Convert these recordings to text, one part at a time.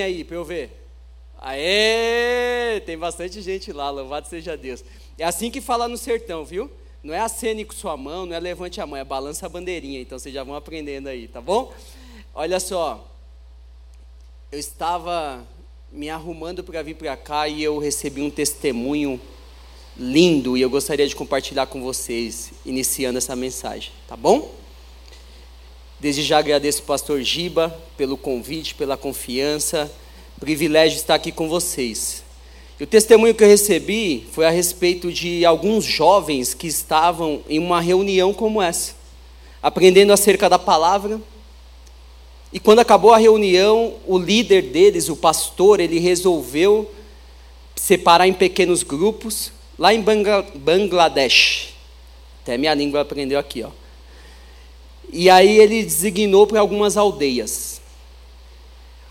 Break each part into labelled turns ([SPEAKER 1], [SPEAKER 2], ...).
[SPEAKER 1] aí para eu ver. Aê! Tem bastante gente lá, louvado seja Deus. É assim que fala no sertão, viu? Não é acene com sua mão, não é levante a mão, é balança a bandeirinha. Então vocês já vão aprendendo aí, tá bom? Olha só. Eu estava me arrumando para vir para cá e eu recebi um testemunho lindo e eu gostaria de compartilhar com vocês, iniciando essa mensagem, tá bom? Desde já agradeço o pastor Giba pelo convite, pela confiança, privilégio estar aqui com vocês. E o testemunho que eu recebi foi a respeito de alguns jovens que estavam em uma reunião como essa, aprendendo acerca da palavra. E quando acabou a reunião, o líder deles, o pastor, ele resolveu separar em pequenos grupos, lá em Bangladesh. Até minha língua aprendeu aqui, ó e aí ele designou para algumas aldeias.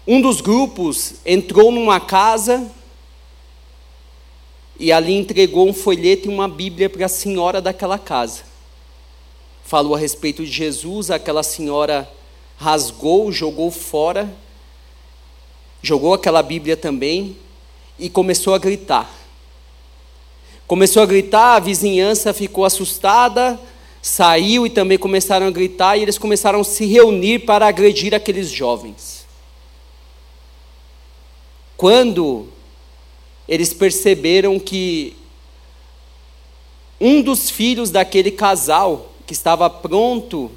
[SPEAKER 1] Um dos grupos entrou numa casa e ali entregou um folheto e uma Bíblia para a senhora daquela casa. Falou a respeito de Jesus, aquela senhora rasgou, jogou fora, jogou aquela Bíblia também e começou a gritar. Começou a gritar, a vizinhança ficou assustada, saiu e também começaram a gritar, e eles começaram a se reunir para agredir aqueles jovens. Quando eles perceberam que um dos filhos daquele casal, que estava pronto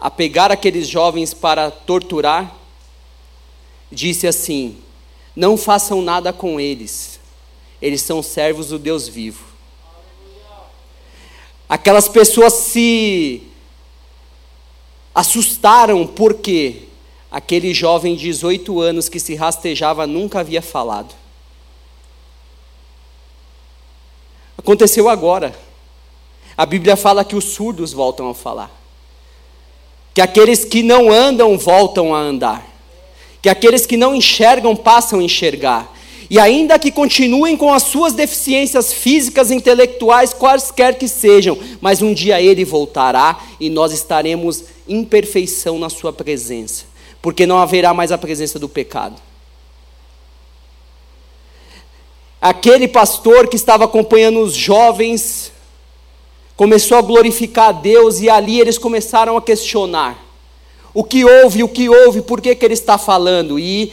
[SPEAKER 1] a pegar aqueles jovens para torturar, disse assim: Não façam nada com eles, eles são servos do Deus vivo. Aquelas pessoas se assustaram porque aquele jovem de 18 anos que se rastejava nunca havia falado. Aconteceu agora. A Bíblia fala que os surdos voltam a falar. Que aqueles que não andam voltam a andar. Que aqueles que não enxergam passam a enxergar. E ainda que continuem com as suas deficiências físicas, intelectuais, quaisquer que sejam, mas um dia ele voltará e nós estaremos em perfeição na sua presença, porque não haverá mais a presença do pecado. Aquele pastor que estava acompanhando os jovens começou a glorificar a Deus e ali eles começaram a questionar: o que houve, o que houve, por que, que ele está falando? E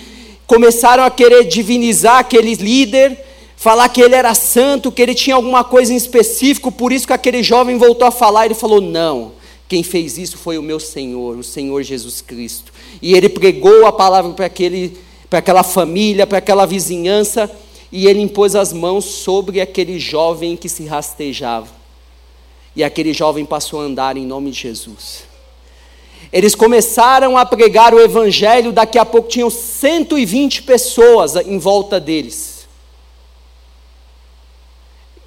[SPEAKER 1] começaram a querer divinizar aquele líder, falar que ele era santo, que ele tinha alguma coisa em específico, por isso que aquele jovem voltou a falar, ele falou: "Não, quem fez isso foi o meu Senhor, o Senhor Jesus Cristo". E ele pregou a palavra para aquele para aquela família, para aquela vizinhança, e ele impôs as mãos sobre aquele jovem que se rastejava. E aquele jovem passou a andar em nome de Jesus. Eles começaram a pregar o evangelho, daqui a pouco tinham 120 pessoas em volta deles.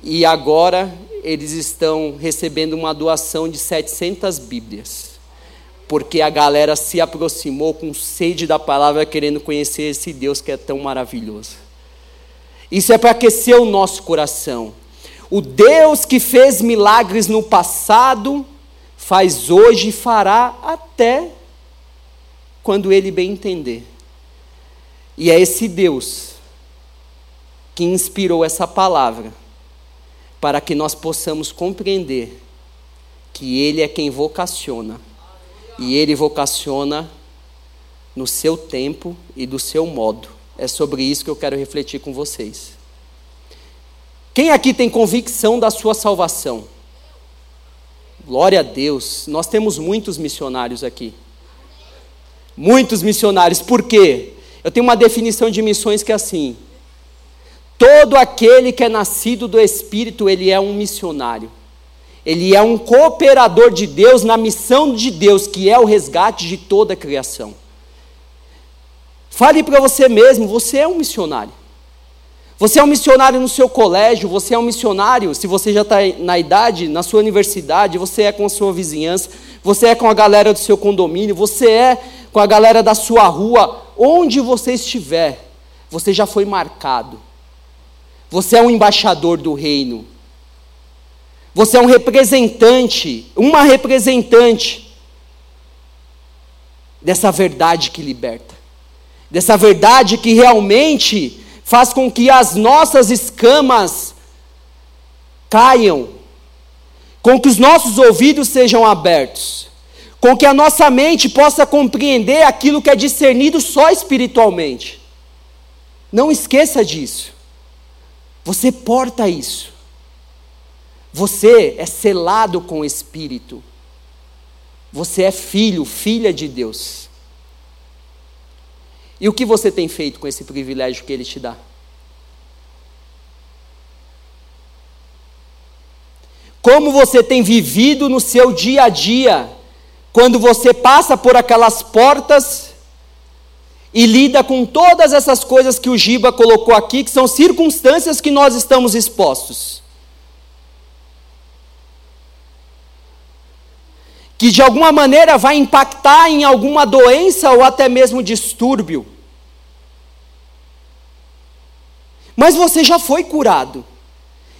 [SPEAKER 1] E agora eles estão recebendo uma doação de 700 Bíblias. Porque a galera se aproximou com sede da palavra, querendo conhecer esse Deus que é tão maravilhoso. Isso é para aquecer o nosso coração. O Deus que fez milagres no passado, faz hoje e fará até quando ele bem entender. E é esse Deus que inspirou essa palavra para que nós possamos compreender que Ele é quem vocaciona e Ele vocaciona no seu tempo e do seu modo. É sobre isso que eu quero refletir com vocês. Quem aqui tem convicção da sua salvação? Glória a Deus. Nós temos muitos missionários aqui. Muitos missionários. Por quê? Eu tenho uma definição de missões que é assim: todo aquele que é nascido do Espírito, ele é um missionário. Ele é um cooperador de Deus na missão de Deus, que é o resgate de toda a criação. Fale para você mesmo, você é um missionário. Você é um missionário no seu colégio, você é um missionário, se você já está na idade, na sua universidade, você é com a sua vizinhança, você é com a galera do seu condomínio, você é com a galera da sua rua, onde você estiver, você já foi marcado. Você é um embaixador do reino. Você é um representante, uma representante dessa verdade que liberta. dessa verdade que realmente faz com que as nossas escamas caiam, com que os nossos ouvidos sejam abertos, com que a nossa mente possa compreender aquilo que é discernido só espiritualmente. Não esqueça disso. Você porta isso. Você é selado com o Espírito. Você é filho, filha de Deus. E o que você tem feito com esse privilégio que Ele te dá? Como você tem vivido no seu dia a dia, quando você passa por aquelas portas e lida com todas essas coisas que o Giba colocou aqui, que são circunstâncias que nós estamos expostos. Que de alguma maneira vai impactar em alguma doença ou até mesmo distúrbio. Mas você já foi curado.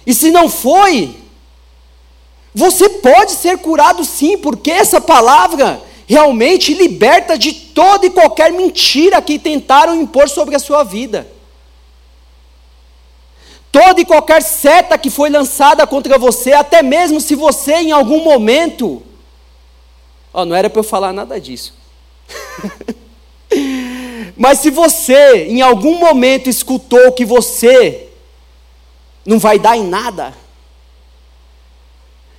[SPEAKER 1] E se não foi, você pode ser curado sim, porque essa palavra realmente liberta de toda e qualquer mentira que tentaram impor sobre a sua vida. Toda e qualquer seta que foi lançada contra você, até mesmo se você em algum momento Oh, não era para eu falar nada disso. Mas se você, em algum momento, escutou que você não vai dar em nada,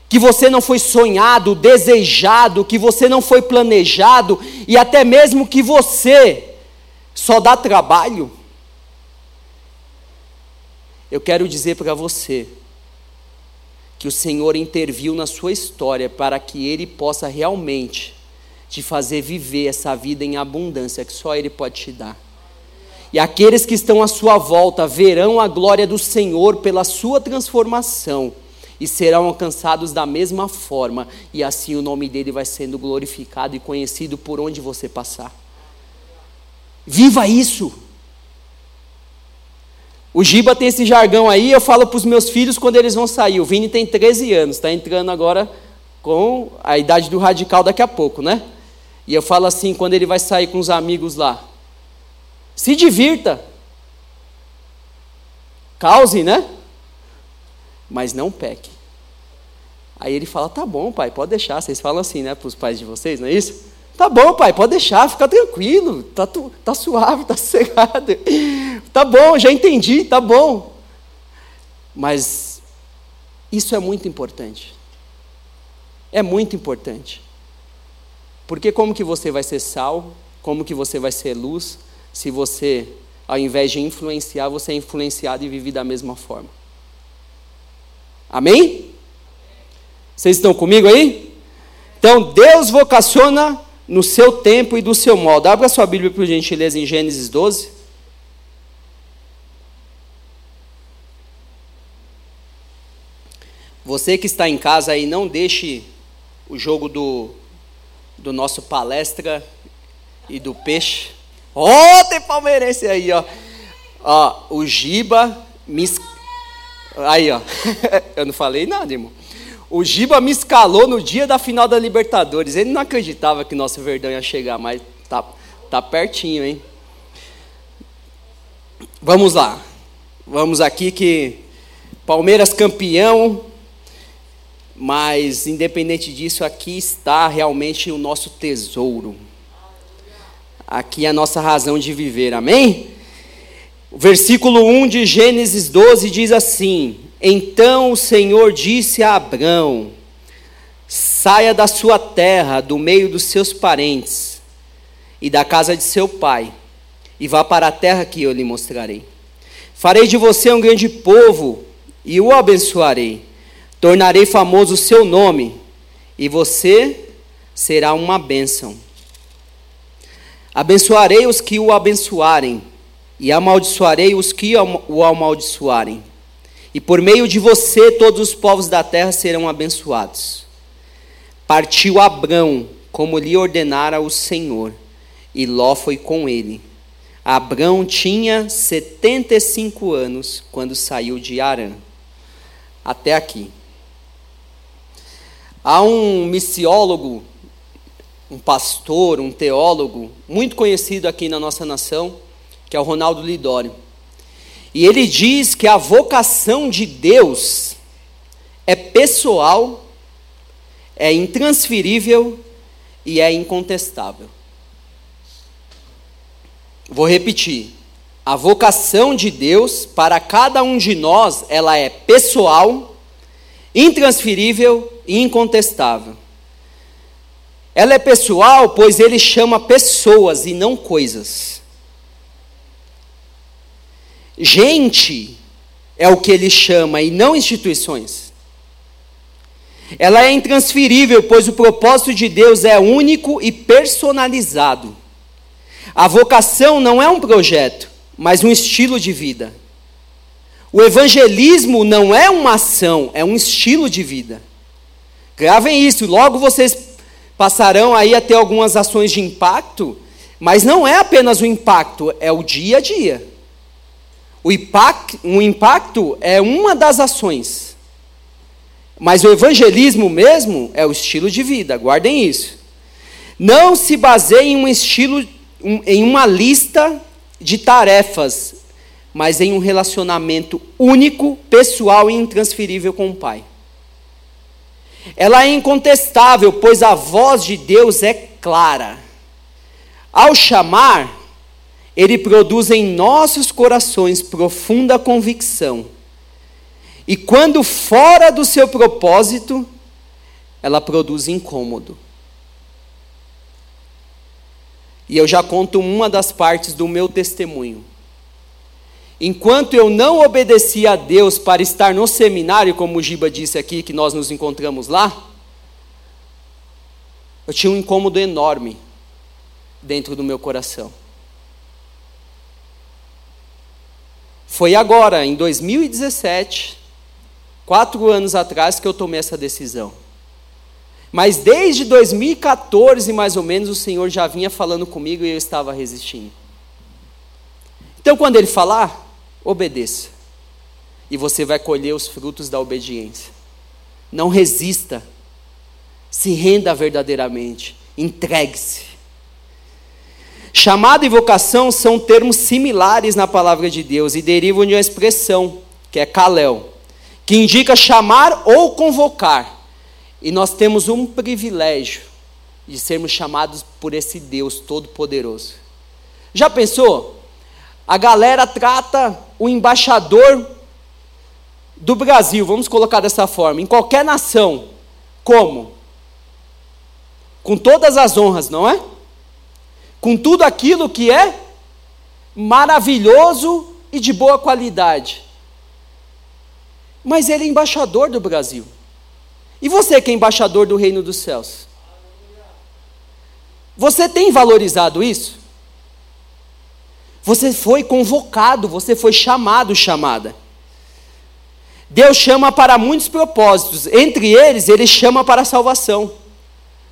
[SPEAKER 1] que você não foi sonhado, desejado, que você não foi planejado, e até mesmo que você só dá trabalho, eu quero dizer para você que o Senhor interviu na sua história para que Ele possa realmente te fazer viver essa vida em abundância que só Ele pode te dar. E aqueles que estão à sua volta verão a glória do Senhor pela sua transformação e serão alcançados da mesma forma, e assim o nome dele vai sendo glorificado e conhecido por onde você passar. Viva isso! O Giba tem esse jargão aí, eu falo para os meus filhos quando eles vão sair. O Vini tem 13 anos, está entrando agora com a idade do radical daqui a pouco, né? E eu falo assim, quando ele vai sair com os amigos lá, se divirta, cause, né? Mas não peque. Aí ele fala, tá bom, pai, pode deixar. Vocês falam assim, né, para os pais de vocês, não é isso? Tá bom, pai, pode deixar, fica tranquilo, tá, tá suave, tá sossegado. Tá bom, já entendi, tá bom. Mas isso é muito importante. É muito importante. Porque como que você vai ser sal, como que você vai ser luz, se você, ao invés de influenciar, você é influenciado e vive da mesma forma? Amém? Vocês estão comigo aí? Então, Deus vocaciona no seu tempo e do seu modo. Abra sua Bíblia, por gentileza, em Gênesis 12. Você que está em casa aí, não deixe o jogo do, do nosso palestra e do peixe. Ó, oh, tem palmeirense aí, ó. Ó, o Giba me... Aí, ó. Eu não falei nada, irmão. O Giba me escalou no dia da final da Libertadores. Ele não acreditava que nosso Verdão ia chegar, mas tá, tá pertinho, hein? Vamos lá. Vamos aqui que Palmeiras campeão, mas independente disso, aqui está realmente o nosso tesouro. Aqui é a nossa razão de viver. Amém? O versículo 1 de Gênesis 12 diz assim: então o Senhor disse a Abrão: Saia da sua terra, do meio dos seus parentes e da casa de seu pai, e vá para a terra que eu lhe mostrarei. Farei de você um grande povo e o abençoarei. Tornarei famoso o seu nome, e você será uma bênção. Abençoarei os que o abençoarem, e amaldiçoarei os que o amaldiçoarem e por meio de você todos os povos da terra serão abençoados. Partiu Abrão, como lhe ordenara o Senhor, e Ló foi com ele. Abrão tinha 75 anos quando saiu de Arã. Até aqui. Há um missiólogo um pastor, um teólogo, muito conhecido aqui na nossa nação, que é o Ronaldo Lidório. E ele diz que a vocação de Deus é pessoal, é intransferível e é incontestável. Vou repetir. A vocação de Deus para cada um de nós, ela é pessoal, intransferível e incontestável. Ela é pessoal, pois ele chama pessoas e não coisas. Gente é o que ele chama e não instituições. Ela é intransferível, pois o propósito de Deus é único e personalizado. A vocação não é um projeto, mas um estilo de vida. O evangelismo não é uma ação, é um estilo de vida. Gravem isso, logo vocês passarão aí a ter algumas ações de impacto, mas não é apenas o impacto, é o dia a dia. O impacto, um impacto é uma das ações. Mas o evangelismo mesmo é o estilo de vida, guardem isso. Não se baseie em um estilo, em uma lista de tarefas, mas em um relacionamento único, pessoal e intransferível com o Pai. Ela é incontestável, pois a voz de Deus é clara. Ao chamar, ele produz em nossos corações profunda convicção. E quando fora do seu propósito, ela produz incômodo. E eu já conto uma das partes do meu testemunho. Enquanto eu não obedeci a Deus para estar no seminário, como o Giba disse aqui, que nós nos encontramos lá, eu tinha um incômodo enorme dentro do meu coração. Foi agora, em 2017, quatro anos atrás, que eu tomei essa decisão. Mas desde 2014, mais ou menos, o Senhor já vinha falando comigo e eu estava resistindo. Então, quando Ele falar, obedeça. E você vai colher os frutos da obediência. Não resista. Se renda verdadeiramente. Entregue-se. Chamada e vocação são termos similares na palavra de Deus e derivam de uma expressão, que é kalel, que indica chamar ou convocar. E nós temos um privilégio de sermos chamados por esse Deus Todo-Poderoso. Já pensou? A galera trata o embaixador do Brasil, vamos colocar dessa forma, em qualquer nação, como? Com todas as honras, não é? Com tudo aquilo que é maravilhoso e de boa qualidade. Mas ele é embaixador do Brasil. E você que é embaixador do reino dos céus? Você tem valorizado isso? Você foi convocado, você foi chamado, chamada. Deus chama para muitos propósitos, entre eles, Ele chama para a salvação,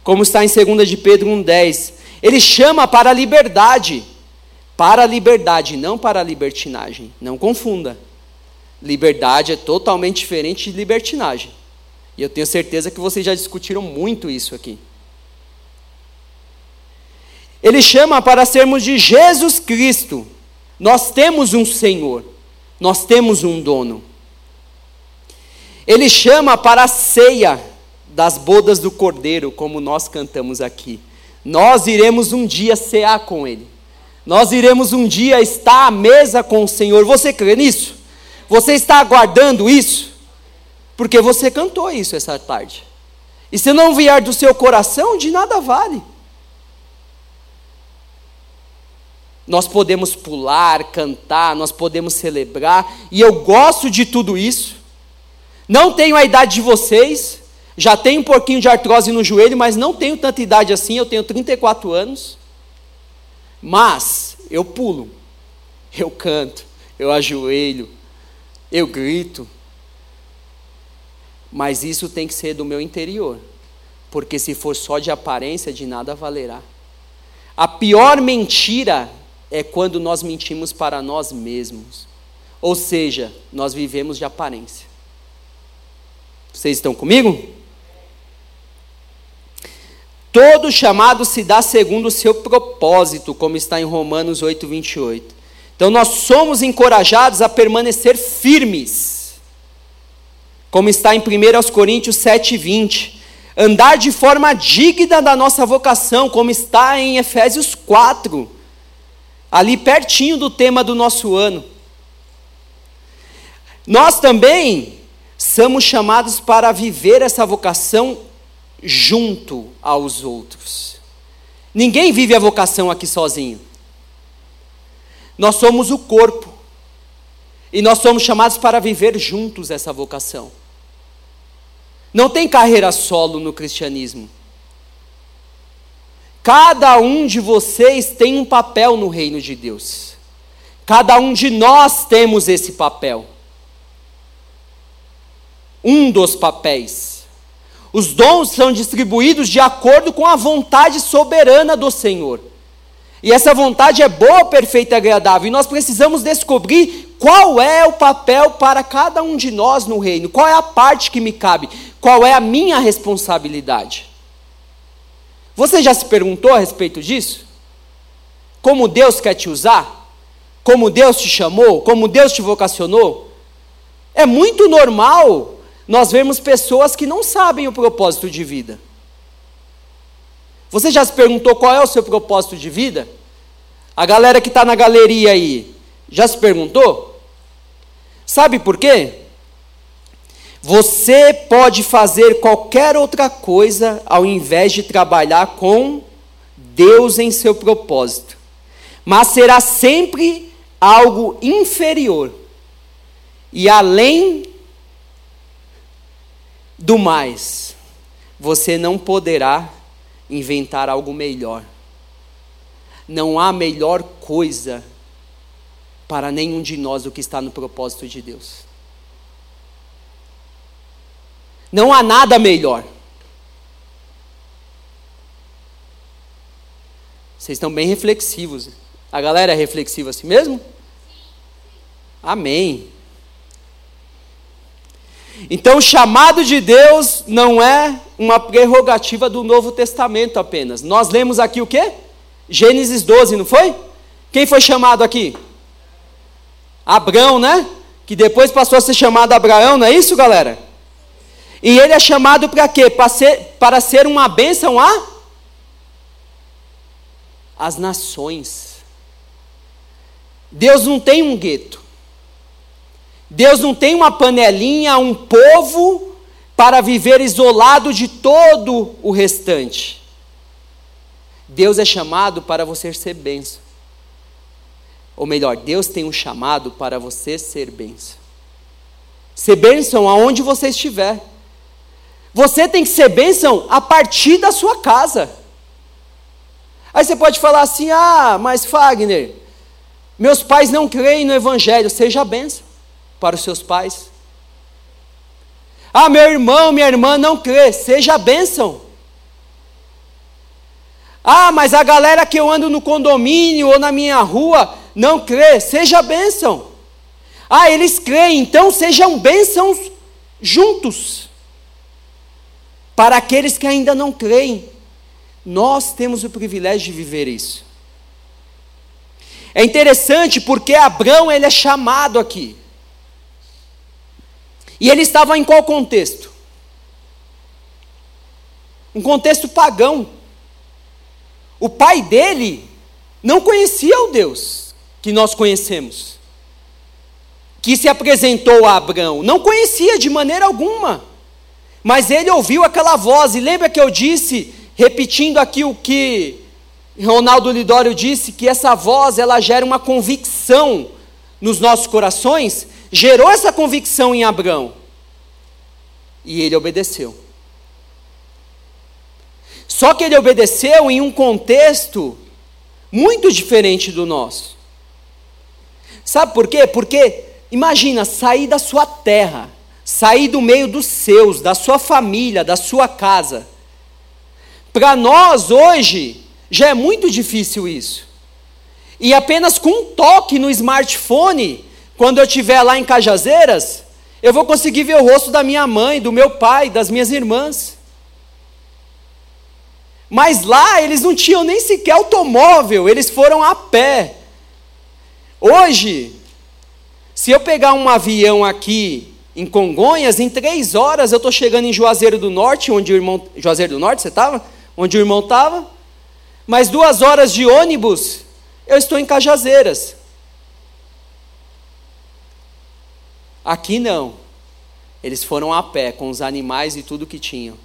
[SPEAKER 1] como está em 2 de Pedro 1,10. Ele chama para a liberdade, para a liberdade, não para a libertinagem, não confunda. Liberdade é totalmente diferente de libertinagem, e eu tenho certeza que vocês já discutiram muito isso aqui. Ele chama para sermos de Jesus Cristo. Nós temos um Senhor, nós temos um dono. Ele chama para a ceia das bodas do Cordeiro, como nós cantamos aqui. Nós iremos um dia cear com Ele. Nós iremos um dia estar à mesa com o Senhor. Você crê nisso? Você está aguardando isso? Porque você cantou isso essa tarde. E se não vier do seu coração, de nada vale. Nós podemos pular, cantar, nós podemos celebrar, e eu gosto de tudo isso. Não tenho a idade de vocês, já tenho um pouquinho de artrose no joelho, mas não tenho tanta idade assim, eu tenho 34 anos. Mas eu pulo, eu canto, eu ajoelho, eu grito. Mas isso tem que ser do meu interior, porque se for só de aparência, de nada valerá. A pior mentira é quando nós mentimos para nós mesmos. Ou seja, nós vivemos de aparência. Vocês estão comigo? Todo chamado se dá segundo o seu propósito, como está em Romanos 8, 28. Então nós somos encorajados a permanecer firmes, como está em 1 Coríntios 7, 20. Andar de forma digna da nossa vocação, como está em Efésios 4, ali pertinho do tema do nosso ano. Nós também somos chamados para viver essa vocação junto aos outros. Ninguém vive a vocação aqui sozinho. Nós somos o corpo. E nós somos chamados para viver juntos essa vocação. Não tem carreira solo no cristianismo. Cada um de vocês tem um papel no reino de Deus. Cada um de nós temos esse papel. Um dos papéis. Os dons são distribuídos de acordo com a vontade soberana do Senhor. E essa vontade é boa, perfeita e agradável. E nós precisamos descobrir qual é o papel para cada um de nós no reino, qual é a parte que me cabe, qual é a minha responsabilidade. Você já se perguntou a respeito disso? Como Deus quer te usar? Como Deus te chamou? Como Deus te vocacionou? É muito normal nós vemos pessoas que não sabem o propósito de vida. Você já se perguntou qual é o seu propósito de vida? A galera que está na galeria aí, já se perguntou? Sabe por quê? Você pode fazer qualquer outra coisa ao invés de trabalhar com Deus em seu propósito, mas será sempre algo inferior e além do mais, você não poderá inventar algo melhor. Não há melhor coisa para nenhum de nós do que está no propósito de Deus. Não há nada melhor. Vocês estão bem reflexivos. A galera é reflexiva assim mesmo? Amém. Então, o chamado de Deus não é uma prerrogativa do Novo Testamento apenas. Nós lemos aqui o quê? Gênesis 12, não foi? Quem foi chamado aqui? Abraão, né? Que depois passou a ser chamado Abraão, não é isso, galera? E ele é chamado para quê? Para ser, para ser uma bênção a as nações. Deus não tem um gueto. Deus não tem uma panelinha, um povo para viver isolado de todo o restante. Deus é chamado para você ser bênção. Ou melhor, Deus tem um chamado para você ser bênção. Ser bênção aonde você estiver. Você tem que ser bênção a partir da sua casa. Aí você pode falar assim: ah, mas Fagner, meus pais não creem no Evangelho, seja bênção para os seus pais. Ah, meu irmão, minha irmã não crê, seja bênção. Ah, mas a galera que eu ando no condomínio ou na minha rua não crê, seja bênção. Ah, eles creem, então sejam bênçãos juntos. Para aqueles que ainda não creem, nós temos o privilégio de viver isso. É interessante porque Abraão ele é chamado aqui. E ele estava em qual contexto? Um contexto pagão. O pai dele não conhecia o Deus que nós conhecemos, que se apresentou a Abraão, não conhecia de maneira alguma, mas ele ouviu aquela voz, e lembra que eu disse, repetindo aqui o que Ronaldo Lidório disse, que essa voz ela gera uma convicção nos nossos corações, gerou essa convicção em Abraão. E ele obedeceu. Só que ele obedeceu em um contexto muito diferente do nosso. Sabe por quê? Porque, imagina, sair da sua terra, sair do meio dos seus, da sua família, da sua casa. Para nós hoje, já é muito difícil isso. E apenas com um toque no smartphone, quando eu estiver lá em Cajazeiras, eu vou conseguir ver o rosto da minha mãe, do meu pai, das minhas irmãs. Mas lá eles não tinham nem sequer automóvel, eles foram a pé. Hoje, se eu pegar um avião aqui em Congonhas, em três horas eu estou chegando em Juazeiro do Norte, onde o irmão. Juazeiro do Norte, você estava? Onde o irmão estava? Mais duas horas de ônibus, eu estou em Cajazeiras. Aqui não. Eles foram a pé, com os animais e tudo que tinham.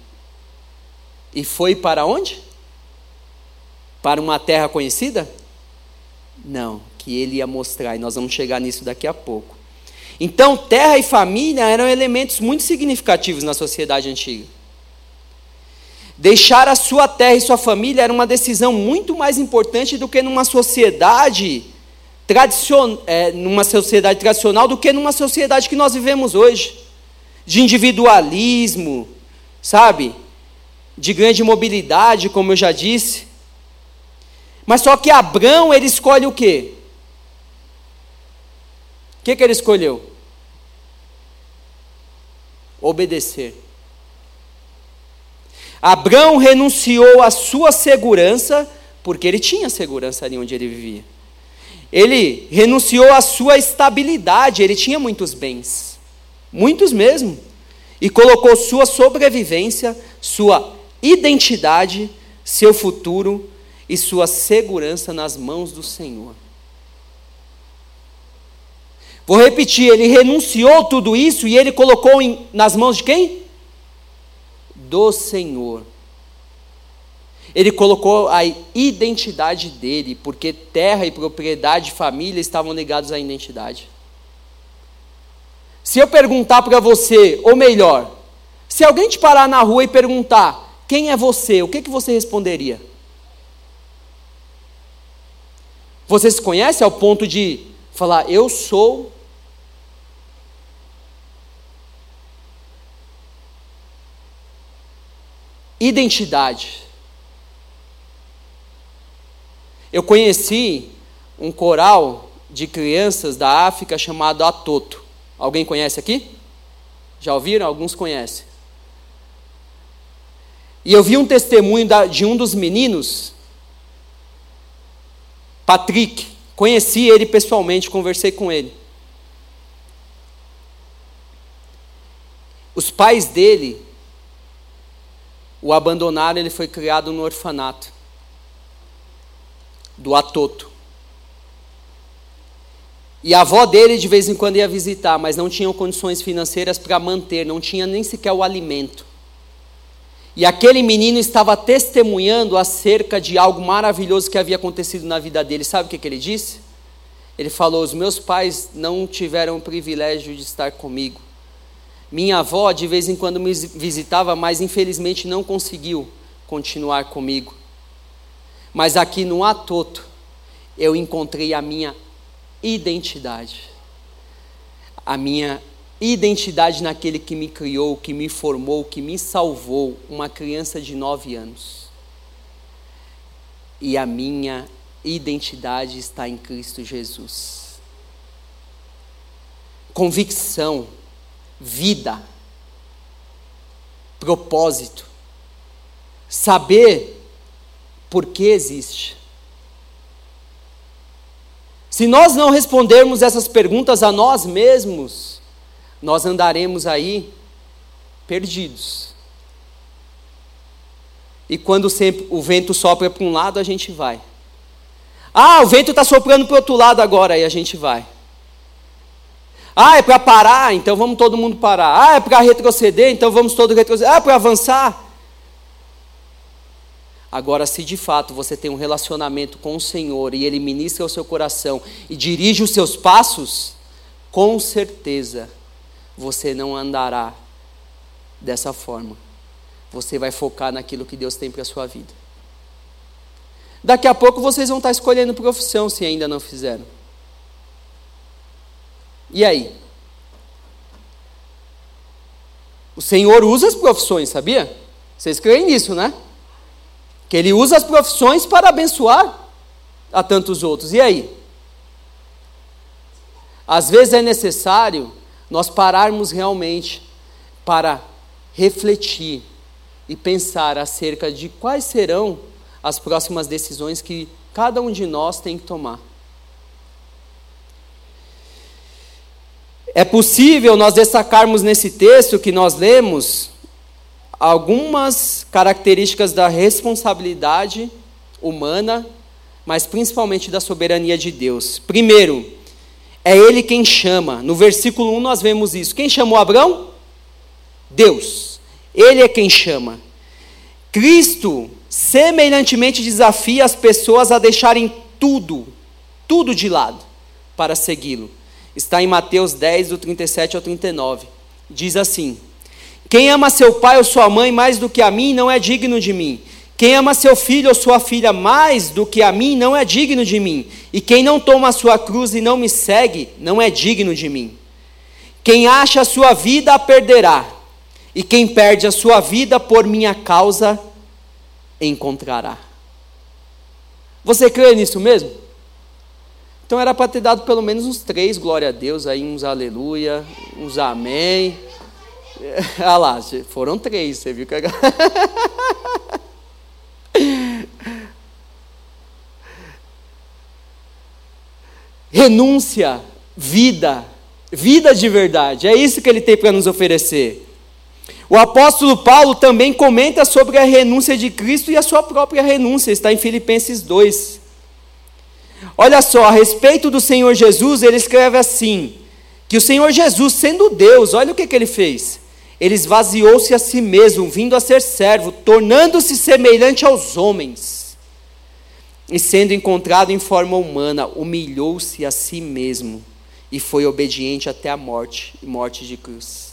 [SPEAKER 1] E foi para onde? Para uma terra conhecida? Não, que ele ia mostrar, e nós vamos chegar nisso daqui a pouco. Então, terra e família eram elementos muito significativos na sociedade antiga. Deixar a sua terra e sua família era uma decisão muito mais importante do que numa sociedade tradicion, é, numa sociedade tradicional do que numa sociedade que nós vivemos hoje, de individualismo, sabe? De grande mobilidade, como eu já disse. Mas só que Abraão, ele escolhe o quê? O que, que ele escolheu? Obedecer. Abraão renunciou à sua segurança, porque ele tinha segurança ali onde ele vivia. Ele renunciou à sua estabilidade, ele tinha muitos bens, muitos mesmo, e colocou sua sobrevivência, sua identidade, seu futuro e sua segurança nas mãos do Senhor. Vou repetir, ele renunciou tudo isso e ele colocou em, nas mãos de quem? Do Senhor. Ele colocou a identidade dele, porque terra e propriedade, família estavam ligados à identidade. Se eu perguntar para você, ou melhor, se alguém te parar na rua e perguntar quem é você, o que, que você responderia? Você se conhece ao ponto de falar, eu sou. Identidade. Eu conheci um coral de crianças da África chamado Atoto. Alguém conhece aqui? Já ouviram? Alguns conhecem. E eu vi um testemunho de um dos meninos, Patrick, Conheci ele pessoalmente, conversei com ele. Os pais dele o abandonaram, ele foi criado no orfanato do Atoto. E a avó dele de vez em quando ia visitar, mas não tinham condições financeiras para manter, não tinha nem sequer o alimento. E aquele menino estava testemunhando acerca de algo maravilhoso que havia acontecido na vida dele. Sabe o que, que ele disse? Ele falou: Os meus pais não tiveram o privilégio de estar comigo. Minha avó de vez em quando me visitava, mas infelizmente não conseguiu continuar comigo. Mas aqui no Atoto, eu encontrei a minha identidade. A minha identidade naquele que me criou, que me formou, que me salvou, uma criança de nove anos. E a minha identidade está em Cristo Jesus. Convicção, vida, propósito, saber por que existe. Se nós não respondermos essas perguntas a nós mesmos, nós andaremos aí perdidos. E quando sempre o vento sopra para um lado, a gente vai. Ah, o vento está soprando para o outro lado agora, aí a gente vai. Ah, é para parar, então vamos todo mundo parar. Ah, é para retroceder, então vamos todos retroceder. Ah, é para avançar. Agora, se de fato você tem um relacionamento com o Senhor e Ele ministra o seu coração e dirige os seus passos, com certeza você não andará dessa forma. Você vai focar naquilo que Deus tem para a sua vida. Daqui a pouco vocês vão estar escolhendo profissão se ainda não fizeram. E aí? O Senhor usa as profissões, sabia? Vocês creem nisso, né? Que Ele usa as profissões para abençoar a tantos outros. E aí? Às vezes é necessário nós pararmos realmente para refletir e pensar acerca de quais serão as próximas decisões que cada um de nós tem que tomar. É possível nós destacarmos nesse texto que nós lemos algumas características da responsabilidade humana, mas principalmente da soberania de Deus. Primeiro, é Ele quem chama. No versículo 1 nós vemos isso. Quem chamou Abraão? Deus. Ele é quem chama. Cristo semelhantemente desafia as pessoas a deixarem tudo, tudo de lado, para segui-lo está em Mateus 10, do 37 ao 39. Diz assim: Quem ama seu pai ou sua mãe mais do que a mim não é digno de mim. Quem ama seu filho ou sua filha mais do que a mim não é digno de mim. E quem não toma a sua cruz e não me segue não é digno de mim. Quem acha a sua vida a perderá, e quem perde a sua vida por minha causa encontrará. Você crê nisso mesmo? Então era para ter dado pelo menos uns três glória a Deus, aí uns aleluia, uns amém. Ah lá, foram três, você viu que Renúncia, vida, vida de verdade, é isso que ele tem para nos oferecer. O apóstolo Paulo também comenta sobre a renúncia de Cristo e a sua própria renúncia, está em Filipenses 2. Olha só, a respeito do Senhor Jesus, ele escreve assim: que o Senhor Jesus, sendo Deus, olha o que, que ele fez. Ele esvaziou-se a si mesmo, vindo a ser servo, tornando-se semelhante aos homens. E sendo encontrado em forma humana, humilhou-se a si mesmo e foi obediente até a morte e morte de cruz.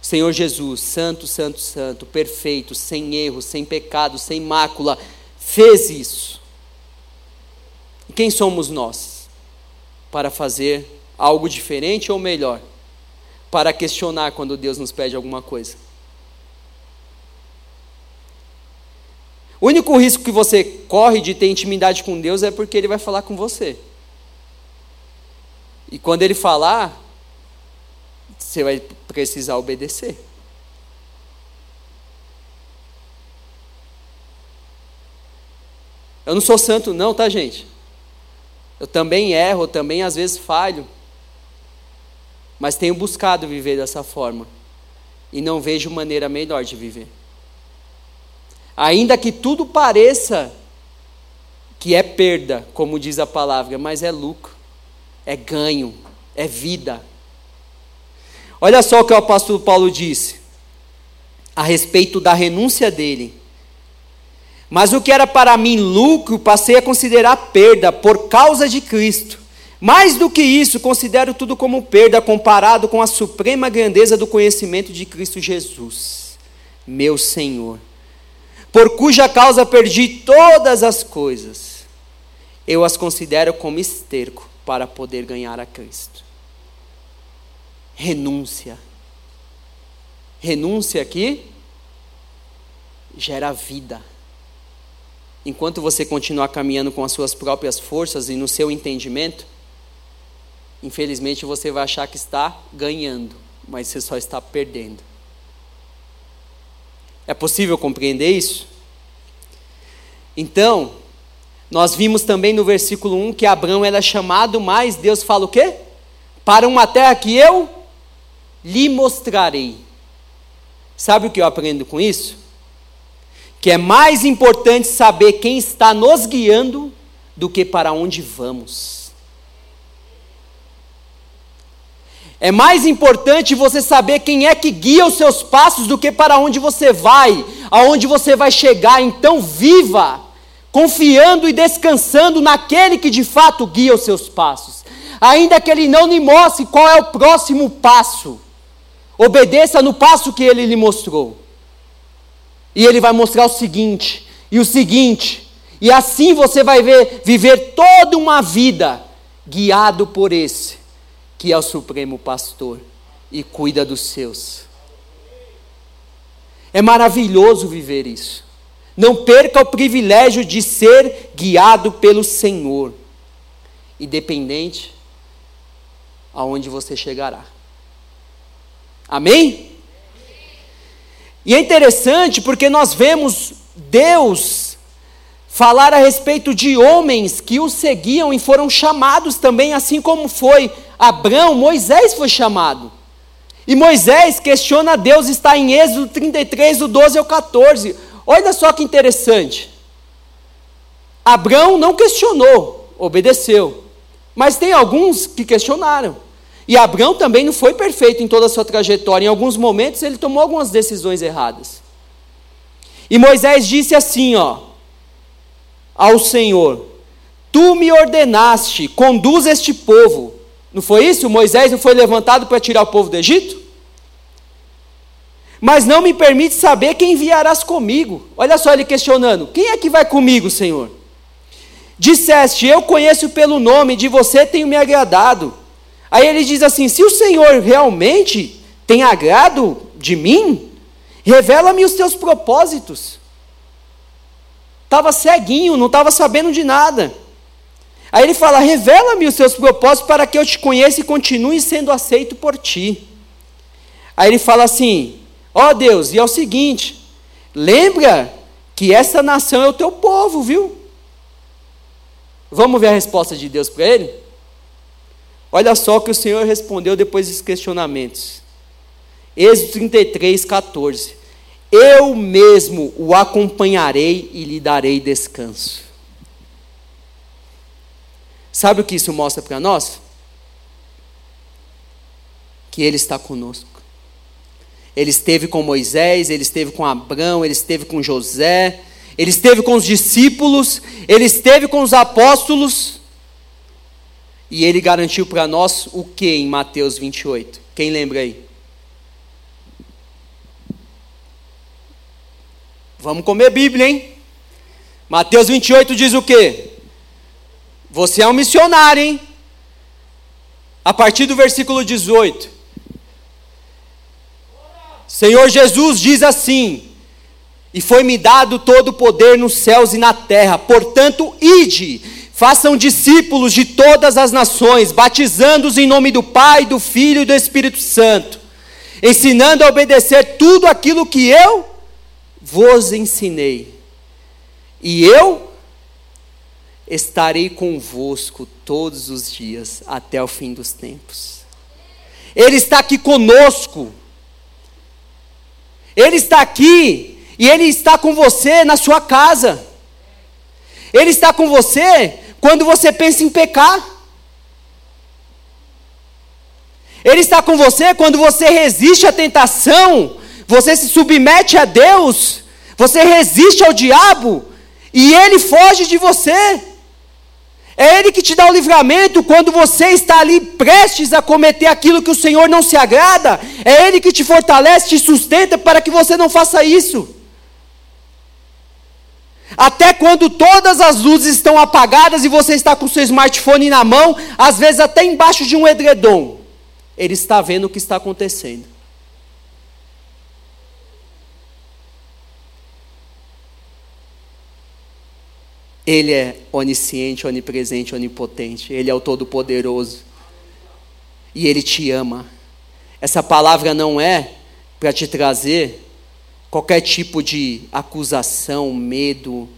[SPEAKER 1] Senhor Jesus, santo, santo, santo, perfeito, sem erro, sem pecado, sem mácula, fez isso e quem somos nós para fazer algo diferente ou melhor? Para questionar quando Deus nos pede alguma coisa. O único risco que você corre de ter intimidade com Deus é porque Ele vai falar com você. E quando Ele falar, você vai precisar obedecer. Eu não sou santo, não, tá, gente? Eu também erro, eu também às vezes falho. Mas tenho buscado viver dessa forma. E não vejo maneira melhor de viver. Ainda que tudo pareça que é perda, como diz a palavra, mas é lucro, é ganho, é vida. Olha só o que o apóstolo Paulo disse a respeito da renúncia dele. Mas o que era para mim lucro, passei a considerar perda por causa de Cristo. Mais do que isso, considero tudo como perda comparado com a suprema grandeza do conhecimento de Cristo Jesus, meu Senhor, por cuja causa perdi todas as coisas. Eu as considero como esterco para poder ganhar a Cristo. Renúncia. Renúncia aqui gera vida enquanto você continuar caminhando com as suas próprias forças e no seu entendimento, infelizmente você vai achar que está ganhando, mas você só está perdendo. É possível compreender isso? Então, nós vimos também no versículo 1 que Abraão era chamado, mas Deus fala o quê? Para uma terra que eu lhe mostrarei. Sabe o que eu aprendo com isso? que é mais importante saber quem está nos guiando do que para onde vamos. É mais importante você saber quem é que guia os seus passos do que para onde você vai, aonde você vai chegar. Então, viva confiando e descansando naquele que de fato guia os seus passos. Ainda que ele não lhe mostre qual é o próximo passo, obedeça no passo que ele lhe mostrou. E ele vai mostrar o seguinte, e o seguinte, e assim você vai ver, viver toda uma vida guiado por esse, que é o Supremo Pastor e cuida dos seus. É maravilhoso viver isso. Não perca o privilégio de ser guiado pelo Senhor, independente aonde você chegará. Amém? E é interessante porque nós vemos Deus falar a respeito de homens que o seguiam e foram chamados também, assim como foi Abraão, Moisés foi chamado. E Moisés questiona Deus, está em Êxodo 33, do 12 ao 14. Olha só que interessante. Abraão não questionou, obedeceu. Mas tem alguns que questionaram. E Abraão também não foi perfeito em toda a sua trajetória. Em alguns momentos ele tomou algumas decisões erradas. E Moisés disse assim, ó, ao Senhor: Tu me ordenaste, conduz este povo. Não foi isso? Moisés não foi levantado para tirar o povo do Egito? Mas não me permite saber quem enviarás comigo. Olha só ele questionando: Quem é que vai comigo, Senhor? Disseste: Eu conheço pelo nome, de você tenho me agradado. Aí ele diz assim: Se o Senhor realmente tem agrado de mim, revela-me os teus propósitos. Estava ceguinho, não estava sabendo de nada. Aí ele fala: Revela-me os teus propósitos para que eu te conheça e continue sendo aceito por ti. Aí ele fala assim: Ó oh Deus, e é o seguinte: lembra que essa nação é o teu povo, viu? Vamos ver a resposta de Deus para ele? Olha só o que o Senhor respondeu depois dos questionamentos. Êxodo 33, 14. Eu mesmo o acompanharei e lhe darei descanso. Sabe o que isso mostra para nós? Que Ele está conosco. Ele esteve com Moisés, ele esteve com Abraão, ele esteve com José, ele esteve com os discípulos, ele esteve com os apóstolos. E ele garantiu para nós o que em Mateus 28? Quem lembra aí? Vamos comer Bíblia, hein? Mateus 28 diz o quê? Você é um missionário, hein? A partir do versículo 18. Senhor Jesus diz assim: E foi-me dado todo o poder nos céus e na terra, portanto, ide Façam discípulos de todas as nações, batizando-os em nome do Pai, do Filho e do Espírito Santo, ensinando a obedecer tudo aquilo que eu vos ensinei. E eu estarei convosco todos os dias até o fim dos tempos. Ele está aqui conosco. Ele está aqui e ele está com você na sua casa. Ele está com você quando você pensa em pecar. Ele está com você quando você resiste à tentação, você se submete a Deus, você resiste ao diabo e ele foge de você. É Ele que te dá o livramento quando você está ali prestes a cometer aquilo que o Senhor não se agrada. É Ele que te fortalece, te sustenta para que você não faça isso. Até quando todas as luzes estão apagadas e você está com seu smartphone na mão, às vezes até embaixo de um edredom, ele está vendo o que está acontecendo. Ele é onisciente, onipresente, onipotente. Ele é o Todo-Poderoso. E Ele te ama. Essa palavra não é para te trazer qualquer tipo de acusação, medo,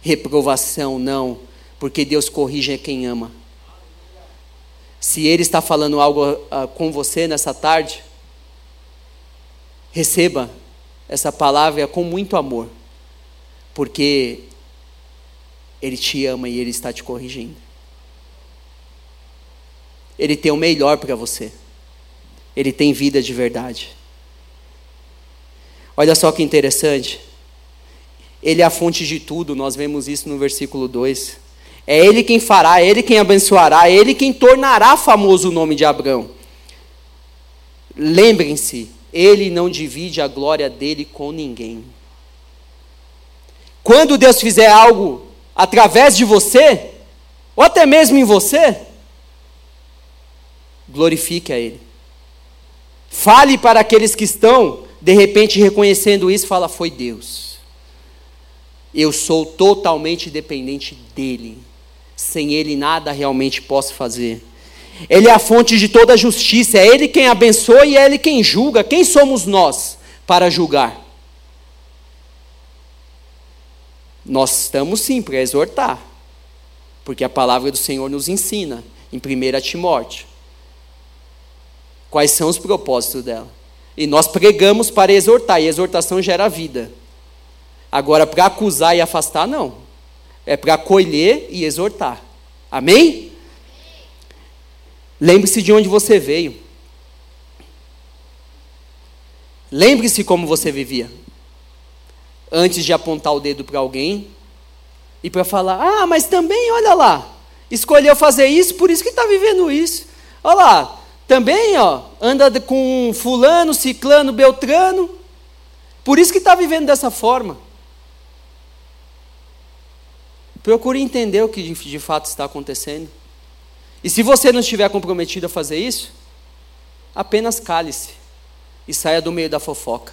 [SPEAKER 1] reprovação, não, porque Deus corrige quem ama. Se Ele está falando algo uh, com você nessa tarde, receba essa palavra com muito amor, porque Ele te ama e Ele está te corrigindo. Ele tem o melhor para você. Ele tem vida de verdade. Olha só que interessante. Ele é a fonte de tudo, nós vemos isso no versículo 2. É Ele quem fará, é Ele quem abençoará, é Ele quem tornará famoso o nome de Abraão. Lembrem-se, Ele não divide a glória dele com ninguém. Quando Deus fizer algo através de você, ou até mesmo em você, glorifique a Ele. Fale para aqueles que estão de repente reconhecendo isso, fala: Foi Deus. Eu sou totalmente dependente dEle. Sem Ele nada realmente posso fazer. Ele é a fonte de toda a justiça, é Ele quem abençoa e é Ele quem julga. Quem somos nós para julgar? Nós estamos sim para exortar, porque a palavra do Senhor nos ensina, em 1 Timóteo, quais são os propósitos dela. E nós pregamos para exortar, e exortação gera vida. Agora, para acusar e afastar, não. É para acolher e exortar. Amém? Lembre-se de onde você veio. Lembre-se como você vivia. Antes de apontar o dedo para alguém e para falar: ah, mas também, olha lá, escolheu fazer isso, por isso que está vivendo isso. Olha lá, também, ó, anda com fulano, ciclano, beltrano, por isso que está vivendo dessa forma. Procure entender o que de, fato está acontecendo. E se você não estiver comprometido a fazer isso, apenas cale-se e saia do meio da fofoca.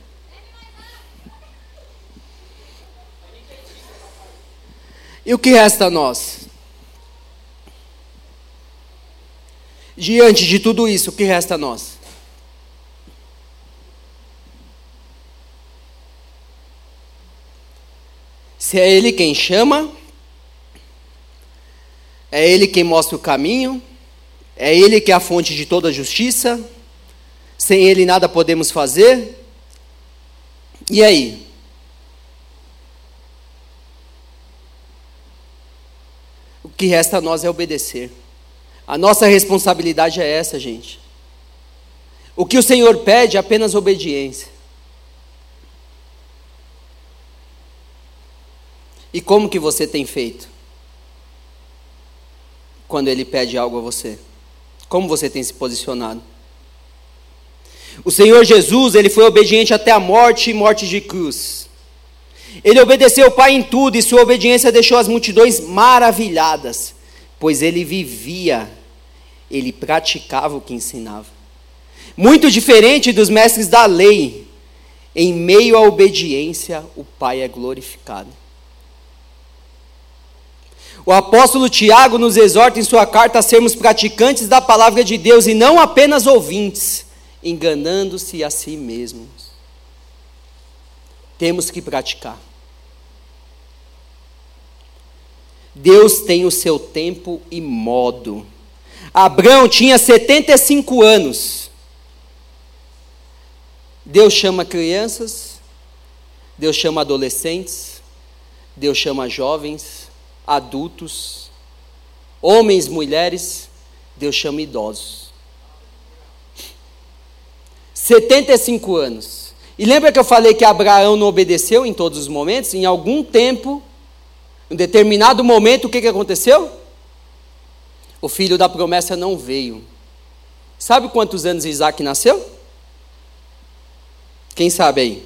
[SPEAKER 1] E o que resta a nós? Diante de tudo isso, o que resta a nós? Se é Ele quem chama, é Ele quem mostra o caminho, é Ele que é a fonte de toda a justiça, sem Ele nada podemos fazer. E aí? Que resta a nós é obedecer. A nossa responsabilidade é essa, gente. O que o Senhor pede é apenas obediência. E como que você tem feito? Quando Ele pede algo a você? Como você tem se posicionado? O Senhor Jesus, ele foi obediente até a morte e morte de cruz. Ele obedeceu o Pai em tudo e sua obediência deixou as multidões maravilhadas, pois ele vivia, ele praticava o que ensinava. Muito diferente dos mestres da lei, em meio à obediência, o Pai é glorificado. O apóstolo Tiago nos exorta em sua carta a sermos praticantes da palavra de Deus e não apenas ouvintes enganando-se a si mesmos. Temos que praticar. Deus tem o seu tempo e modo. Abraão tinha 75 anos. Deus chama crianças, Deus chama adolescentes, Deus chama jovens, adultos, homens, mulheres, Deus chama idosos. 75 anos. E lembra que eu falei que Abraão não obedeceu em todos os momentos? Em algum tempo, em determinado momento, o que, que aconteceu? O filho da promessa não veio. Sabe quantos anos Isaac nasceu? Quem sabe aí?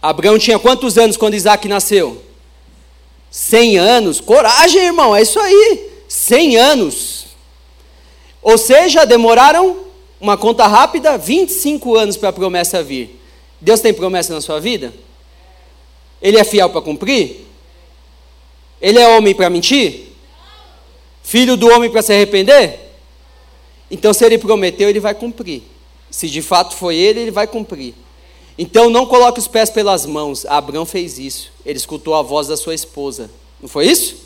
[SPEAKER 1] Abraão tinha quantos anos quando Isaac nasceu? 100 anos. Coragem, irmão, é isso aí. 100 anos. Ou seja, demoraram uma conta rápida, 25 anos para a promessa vir. Deus tem promessa na sua vida? Ele é fiel para cumprir? Ele é homem para mentir? Filho do homem para se arrepender? Então, se ele prometeu, ele vai cumprir. Se de fato foi ele, ele vai cumprir. Então, não coloque os pés pelas mãos. Abraão fez isso. Ele escutou a voz da sua esposa. Não foi isso?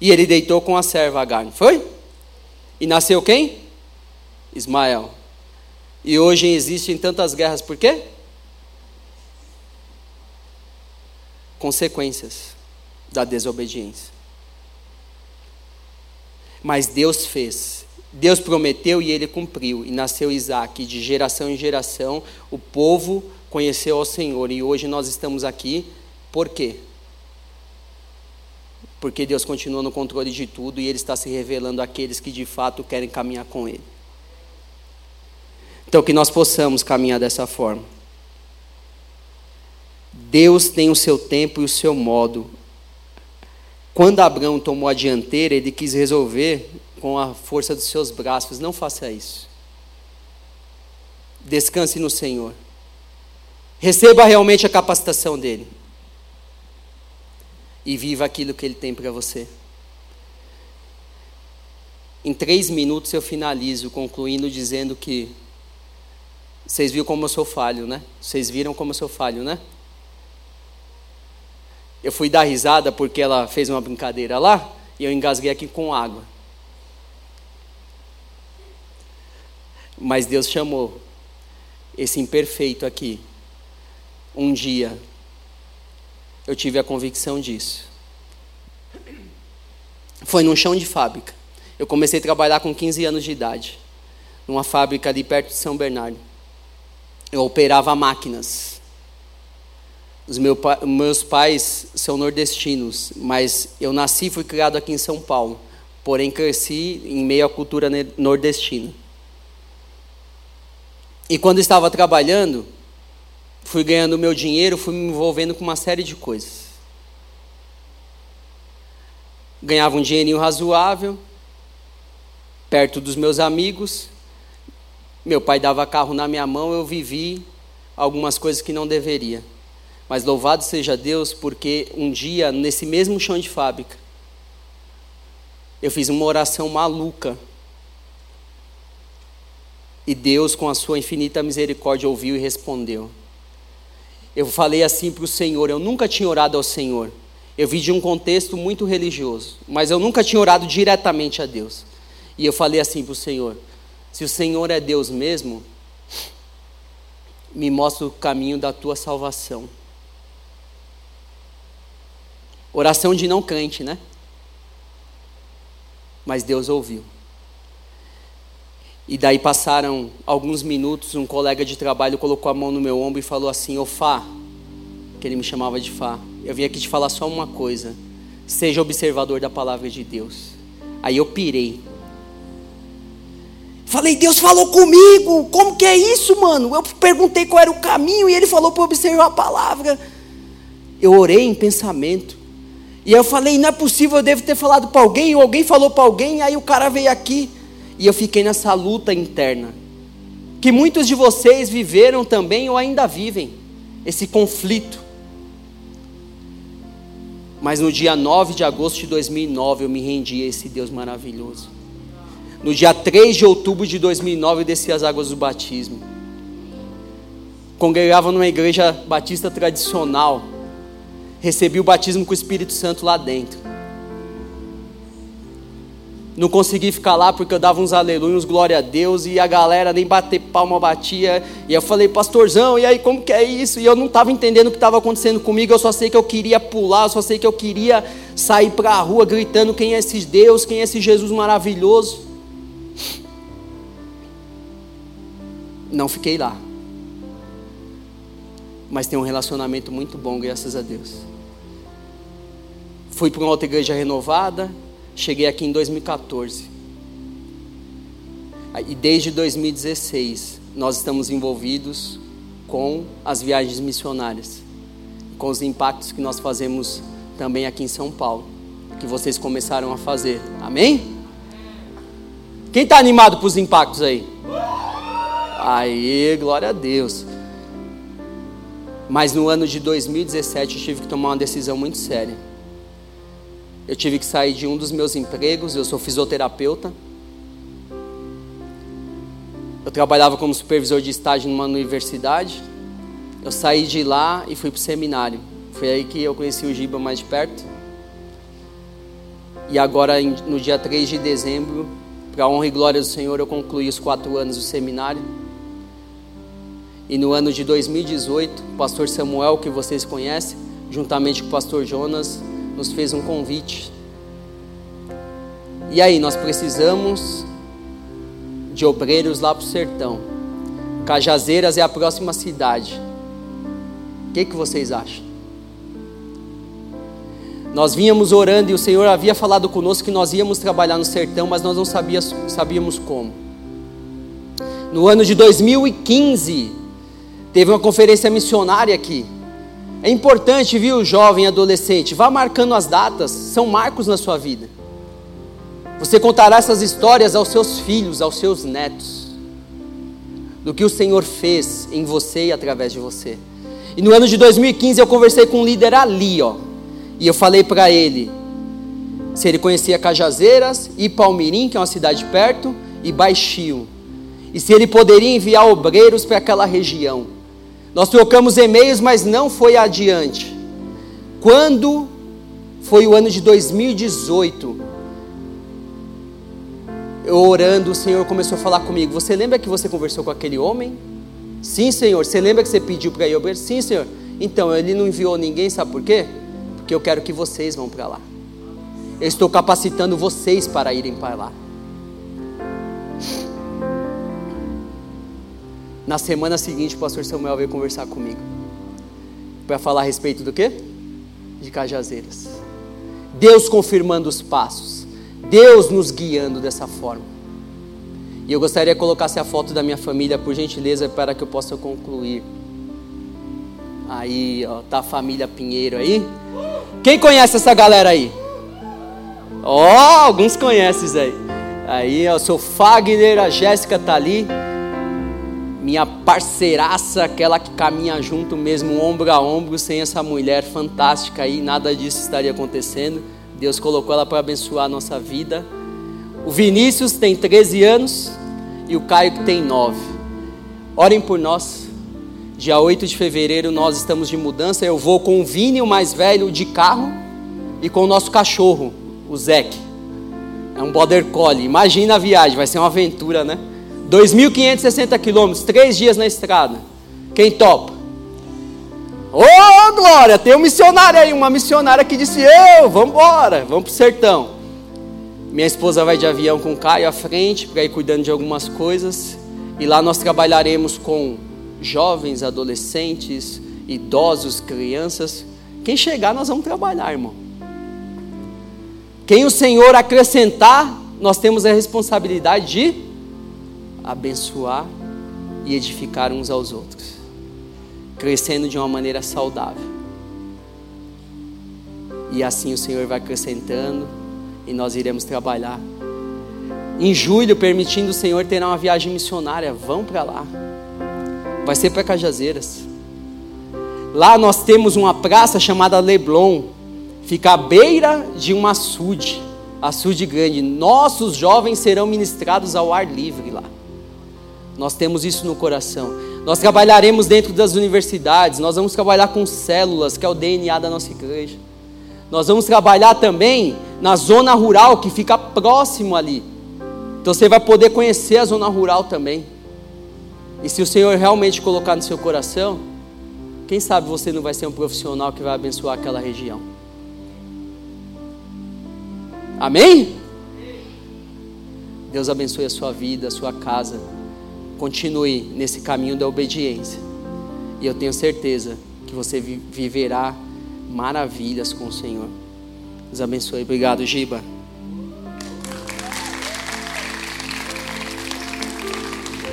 [SPEAKER 1] E ele deitou com a serva Agar, não foi? E nasceu quem? Ismael. E hoje existem tantas guerras, por quê? Consequências da desobediência. Mas Deus fez. Deus prometeu e ele cumpriu. E nasceu Isaac. E de geração em geração, o povo conheceu ao Senhor. E hoje nós estamos aqui. Por quê? Porque Deus continua no controle de tudo e Ele está se revelando àqueles que de fato querem caminhar com Ele. Então, que nós possamos caminhar dessa forma. Deus tem o seu tempo e o seu modo. Quando Abraão tomou a dianteira, ele quis resolver com a força dos seus braços. Não faça isso. Descanse no Senhor. Receba realmente a capacitação dele. E viva aquilo que ele tem para você. Em três minutos eu finalizo, concluindo dizendo que vocês viram como eu sou falho, né? Vocês viram como eu sou falho, né? Eu fui dar risada porque ela fez uma brincadeira lá e eu engasguei aqui com água. Mas Deus chamou esse imperfeito aqui. Um dia eu tive a convicção disso. Foi num chão de fábrica. Eu comecei a trabalhar com 15 anos de idade, numa fábrica ali perto de São Bernardo. Eu operava máquinas. Os meus pais são nordestinos, mas eu nasci e fui criado aqui em São Paulo. Porém, cresci em meio à cultura nordestina. E quando estava trabalhando, fui ganhando meu dinheiro, fui me envolvendo com uma série de coisas. Ganhava um dinheirinho razoável, perto dos meus amigos. Meu pai dava carro na minha mão, eu vivi algumas coisas que não deveria. Mas louvado seja Deus, porque um dia, nesse mesmo chão de fábrica, eu fiz uma oração maluca. E Deus, com a sua infinita misericórdia, ouviu e respondeu. Eu falei assim para o Senhor: eu nunca tinha orado ao Senhor. Eu vi de um contexto muito religioso, mas eu nunca tinha orado diretamente a Deus. E eu falei assim para o Senhor: se o Senhor é Deus mesmo, me mostra o caminho da tua salvação. Oração de não crente, né? Mas Deus ouviu. E daí passaram alguns minutos, um colega de trabalho colocou a mão no meu ombro e falou assim: Ô Fá, que ele me chamava de Fá, eu vim aqui te falar só uma coisa. Seja observador da palavra de Deus. Aí eu pirei. Falei, Deus falou comigo. Como que é isso, mano? Eu perguntei qual era o caminho e ele falou para observar a palavra. Eu orei em pensamento. E eu falei, não é possível, eu devo ter falado para alguém, ou alguém falou para alguém, aí o cara veio aqui. E eu fiquei nessa luta interna. Que muitos de vocês viveram também ou ainda vivem esse conflito. Mas no dia 9 de agosto de 2009 eu me rendi a esse Deus maravilhoso. No dia 3 de outubro de 2009, eu desci as águas do batismo. Congregava numa igreja batista tradicional. Recebi o batismo com o Espírito Santo lá dentro. Não consegui ficar lá porque eu dava uns aleluia, uns glória a Deus, e a galera nem bater palma batia. E eu falei, pastorzão, e aí como que é isso? E eu não estava entendendo o que estava acontecendo comigo, eu só sei que eu queria pular, eu só sei que eu queria sair para a rua gritando quem é esse Deus, quem é esse Jesus maravilhoso. Não fiquei lá. Mas tenho um relacionamento muito bom, graças a Deus. Fui para uma outra igreja renovada, cheguei aqui em 2014. E desde 2016 nós estamos envolvidos com as viagens missionárias, com os impactos que nós fazemos também aqui em São Paulo, que vocês começaram a fazer. Amém? Quem está animado para os impactos aí? Aí, glória a Deus. Mas no ano de 2017 eu tive que tomar uma decisão muito séria. Eu tive que sair de um dos meus empregos, eu sou fisioterapeuta. Eu trabalhava como supervisor de estágio numa universidade. Eu saí de lá e fui para o seminário. Foi aí que eu conheci o Giba mais de perto. E agora, no dia 3 de dezembro, para honra e glória do Senhor, eu concluí os quatro anos do seminário. E no ano de 2018, o pastor Samuel, que vocês conhecem, juntamente com o pastor Jonas, nos fez um convite. E aí, nós precisamos de obreiros lá para o sertão. Cajazeiras é a próxima cidade. O que, que vocês acham? Nós vínhamos orando e o Senhor havia falado conosco que nós íamos trabalhar no sertão, mas nós não sabíamos, sabíamos como. No ano de 2015, teve uma conferência missionária aqui. É importante, viu, jovem adolescente, vá marcando as datas, são marcos na sua vida. Você contará essas histórias aos seus filhos, aos seus netos, do que o Senhor fez em você e através de você. E no ano de 2015 eu conversei com um líder ali, ó, e eu falei para ele se ele conhecia Cajazeiras e Palmirim, que é uma cidade perto, e Baixio, e se ele poderia enviar obreiros para aquela região. Nós trocamos e-mails, mas não foi adiante. Quando foi o ano de 2018, eu orando, o Senhor começou a falar comigo. Você lembra que você conversou com aquele homem? Sim, Senhor. Você lembra que você pediu para obreiros? Sim, Senhor. Então, ele não enviou ninguém, sabe por quê? Porque eu quero que vocês vão para lá. Eu estou capacitando vocês para irem para lá. Na semana seguinte, o pastor Samuel veio conversar comigo. Para falar a respeito do quê? De Cajazeiras. Deus confirmando os passos. Deus nos guiando dessa forma. E eu gostaria que colocasse a foto da minha família, por gentileza, para que eu possa concluir. Aí, ó, tá a família Pinheiro aí. Quem conhece essa galera aí? Ó, oh, alguns conhecem aí. Aí, ó, sou Fagner, a Jéssica tá ali minha parceiraça, aquela que caminha junto mesmo, ombro a ombro, sem essa mulher fantástica aí, nada disso estaria acontecendo. Deus colocou ela para abençoar a nossa vida. O Vinícius tem 13 anos e o Caio que tem 9. Orem por nós. Dia 8 de fevereiro nós estamos de mudança. Eu vou com o Vini, o mais velho, de carro, e com o nosso cachorro, o Zeke. É um border collie. Imagina a viagem, vai ser uma aventura, né? 2.560 quilômetros, três dias na estrada. Quem topa? Ô oh, glória, tem um missionário aí, uma missionária que disse: Eu, vamos embora, vamos para o sertão. Minha esposa vai de avião com o Caio à frente, para ir cuidando de algumas coisas. E lá nós trabalharemos com jovens, adolescentes, idosos, crianças. Quem chegar, nós vamos trabalhar, irmão. Quem o Senhor acrescentar, nós temos a responsabilidade de abençoar e edificar uns aos outros, crescendo de uma maneira saudável. E assim o Senhor vai acrescentando e nós iremos trabalhar. Em julho, permitindo o Senhor ter uma viagem missionária, vão para lá. Vai ser para Cajazeiras. Lá nós temos uma praça chamada Leblon, fica à beira de um açude, açude grande. Nossos jovens serão ministrados ao ar livre lá. Nós temos isso no coração. Nós trabalharemos dentro das universidades, nós vamos trabalhar com células, que é o DNA da nossa igreja. Nós vamos trabalhar também na zona rural, que fica próximo ali. Então você vai poder conhecer a zona rural também. E se o Senhor realmente colocar no seu coração, quem sabe você não vai ser um profissional que vai abençoar aquela região. Amém? Deus abençoe a sua vida, a sua casa. Continue nesse caminho da obediência. E eu tenho certeza que você viverá maravilhas com o Senhor. Deus abençoe. Obrigado, Giba.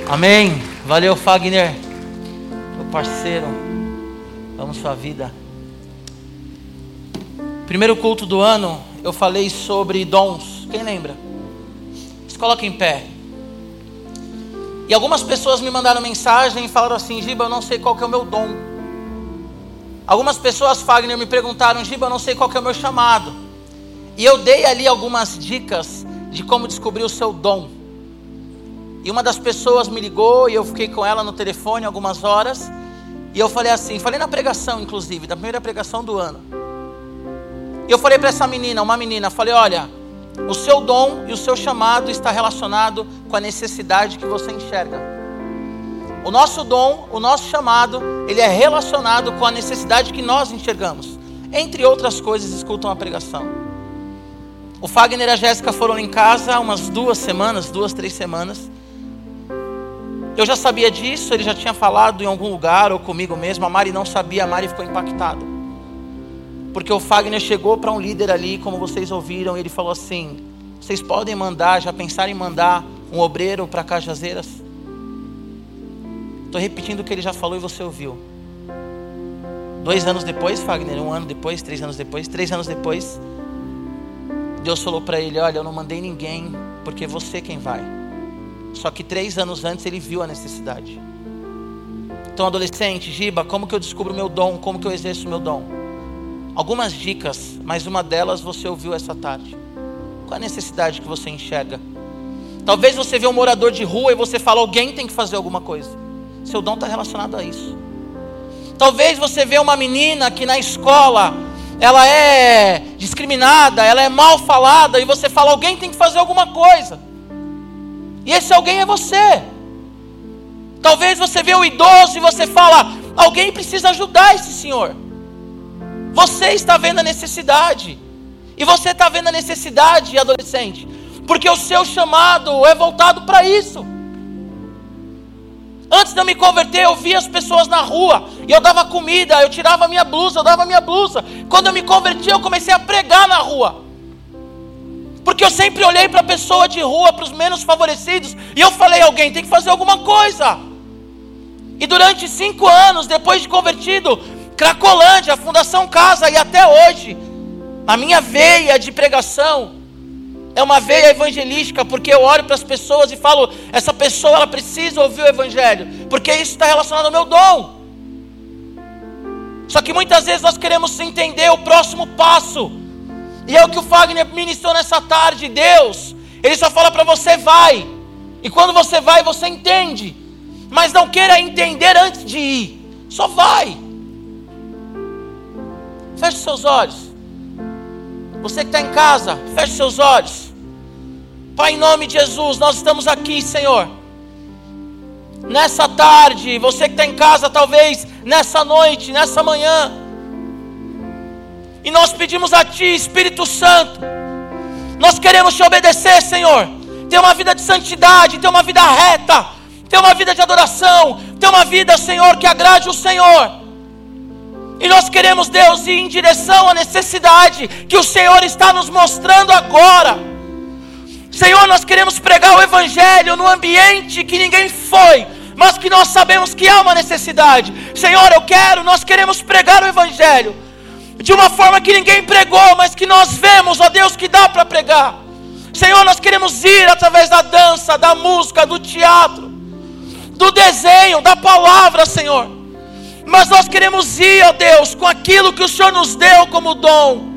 [SPEAKER 2] Amém. Valeu, Fagner. Meu parceiro. Vamos sua vida. Primeiro culto do ano, eu falei sobre dons. Quem lembra? Se coloca em pé. E algumas pessoas me mandaram mensagem e falaram assim: Giba, eu não sei qual que é o meu dom. Algumas pessoas, Fagner, me perguntaram: Giba, eu não sei qual que é o meu chamado. E eu dei ali algumas dicas de como descobrir o seu dom. E uma das pessoas me ligou e eu fiquei com ela no telefone algumas horas. E eu falei assim, falei na pregação, inclusive, da primeira pregação do ano. E eu falei para essa menina, uma menina, falei: olha, o seu dom e o seu chamado está relacionado com a necessidade que você enxerga. O nosso dom, o nosso chamado, ele é relacionado com a necessidade que nós enxergamos. Entre outras coisas, escutam a pregação. O Fagner e a Jéssica foram em casa umas duas semanas, duas, três semanas. Eu já sabia disso, ele já tinha falado em algum lugar ou comigo mesmo. A Mari não sabia, a Mari ficou impactada. Porque o Fagner chegou para um líder ali, como vocês ouviram, e ele falou assim: Vocês podem mandar, já pensaram em mandar um obreiro para Cajazeiras? Estou repetindo o que ele já falou e você ouviu. Dois anos depois, Fagner, um ano depois, três anos depois, três anos depois, Deus falou para ele: Olha, eu não mandei ninguém, porque é você quem vai. Só que três anos antes ele viu a necessidade. Então, adolescente, Giba, como que eu descubro meu dom? Como que eu exerço o meu dom? Algumas dicas, mas uma delas você ouviu essa tarde. Qual a necessidade que você enxerga? Talvez você vê um morador de rua e você fala, alguém tem que fazer alguma coisa. Seu dom está relacionado a isso. Talvez você vê uma menina que na escola ela é discriminada, ela é mal falada, e você fala, alguém tem que fazer alguma coisa. E esse alguém é você. Talvez você vê o idoso e você fala, alguém precisa ajudar esse senhor. Você está vendo a necessidade. E você está vendo a necessidade, adolescente, porque o seu chamado é voltado para isso. Antes de eu me converter, eu via as pessoas na rua e eu dava comida, eu tirava minha blusa, eu dava minha blusa. Quando eu me converti, eu comecei a pregar na rua. Porque eu sempre olhei para a pessoa de rua, para os menos favorecidos, e eu falei: alguém tem que fazer alguma coisa. E durante cinco anos, depois de convertido, Cracolândia, a Fundação Casa, e até hoje, a minha veia de pregação é uma veia evangelística, porque eu olho para as pessoas e falo: essa pessoa ela precisa ouvir o Evangelho, porque isso está relacionado ao meu dom. Só que muitas vezes nós queremos entender o próximo passo, e é o que o Fagner ministrou nessa tarde. Deus, Ele só fala para você: vai, e quando você vai, você entende, mas não queira entender antes de ir, só vai. Feche seus olhos. Você que está em casa, feche seus olhos. Pai, em nome de Jesus, nós estamos aqui, Senhor. Nessa tarde, você que está em casa, talvez nessa noite, nessa manhã. E nós pedimos a Ti, Espírito Santo. Nós queremos te obedecer, Senhor. Ter uma vida de santidade, ter uma vida reta, ter uma vida de adoração, ter uma vida, Senhor, que agrade o Senhor. E nós queremos, Deus, ir em direção à necessidade que o Senhor está nos mostrando agora. Senhor, nós queremos pregar o Evangelho no ambiente que ninguém foi, mas que nós sabemos que há uma necessidade. Senhor, eu quero, nós queremos pregar o Evangelho de uma forma que ninguém pregou, mas que nós vemos, ó Deus, que dá para pregar. Senhor, nós queremos ir através da dança, da música, do teatro, do desenho, da palavra, Senhor. Mas nós queremos ir, ó Deus, com aquilo que o Senhor nos deu como dom.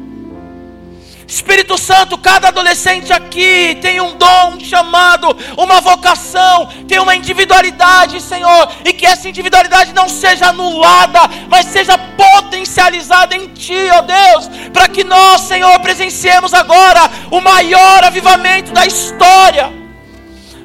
[SPEAKER 2] Espírito Santo, cada adolescente aqui tem um dom, um chamado, uma vocação, tem uma individualidade, Senhor, e que essa individualidade não seja anulada, mas seja potencializada em Ti, ó Deus, para que nós, Senhor, presenciemos agora o maior avivamento da história.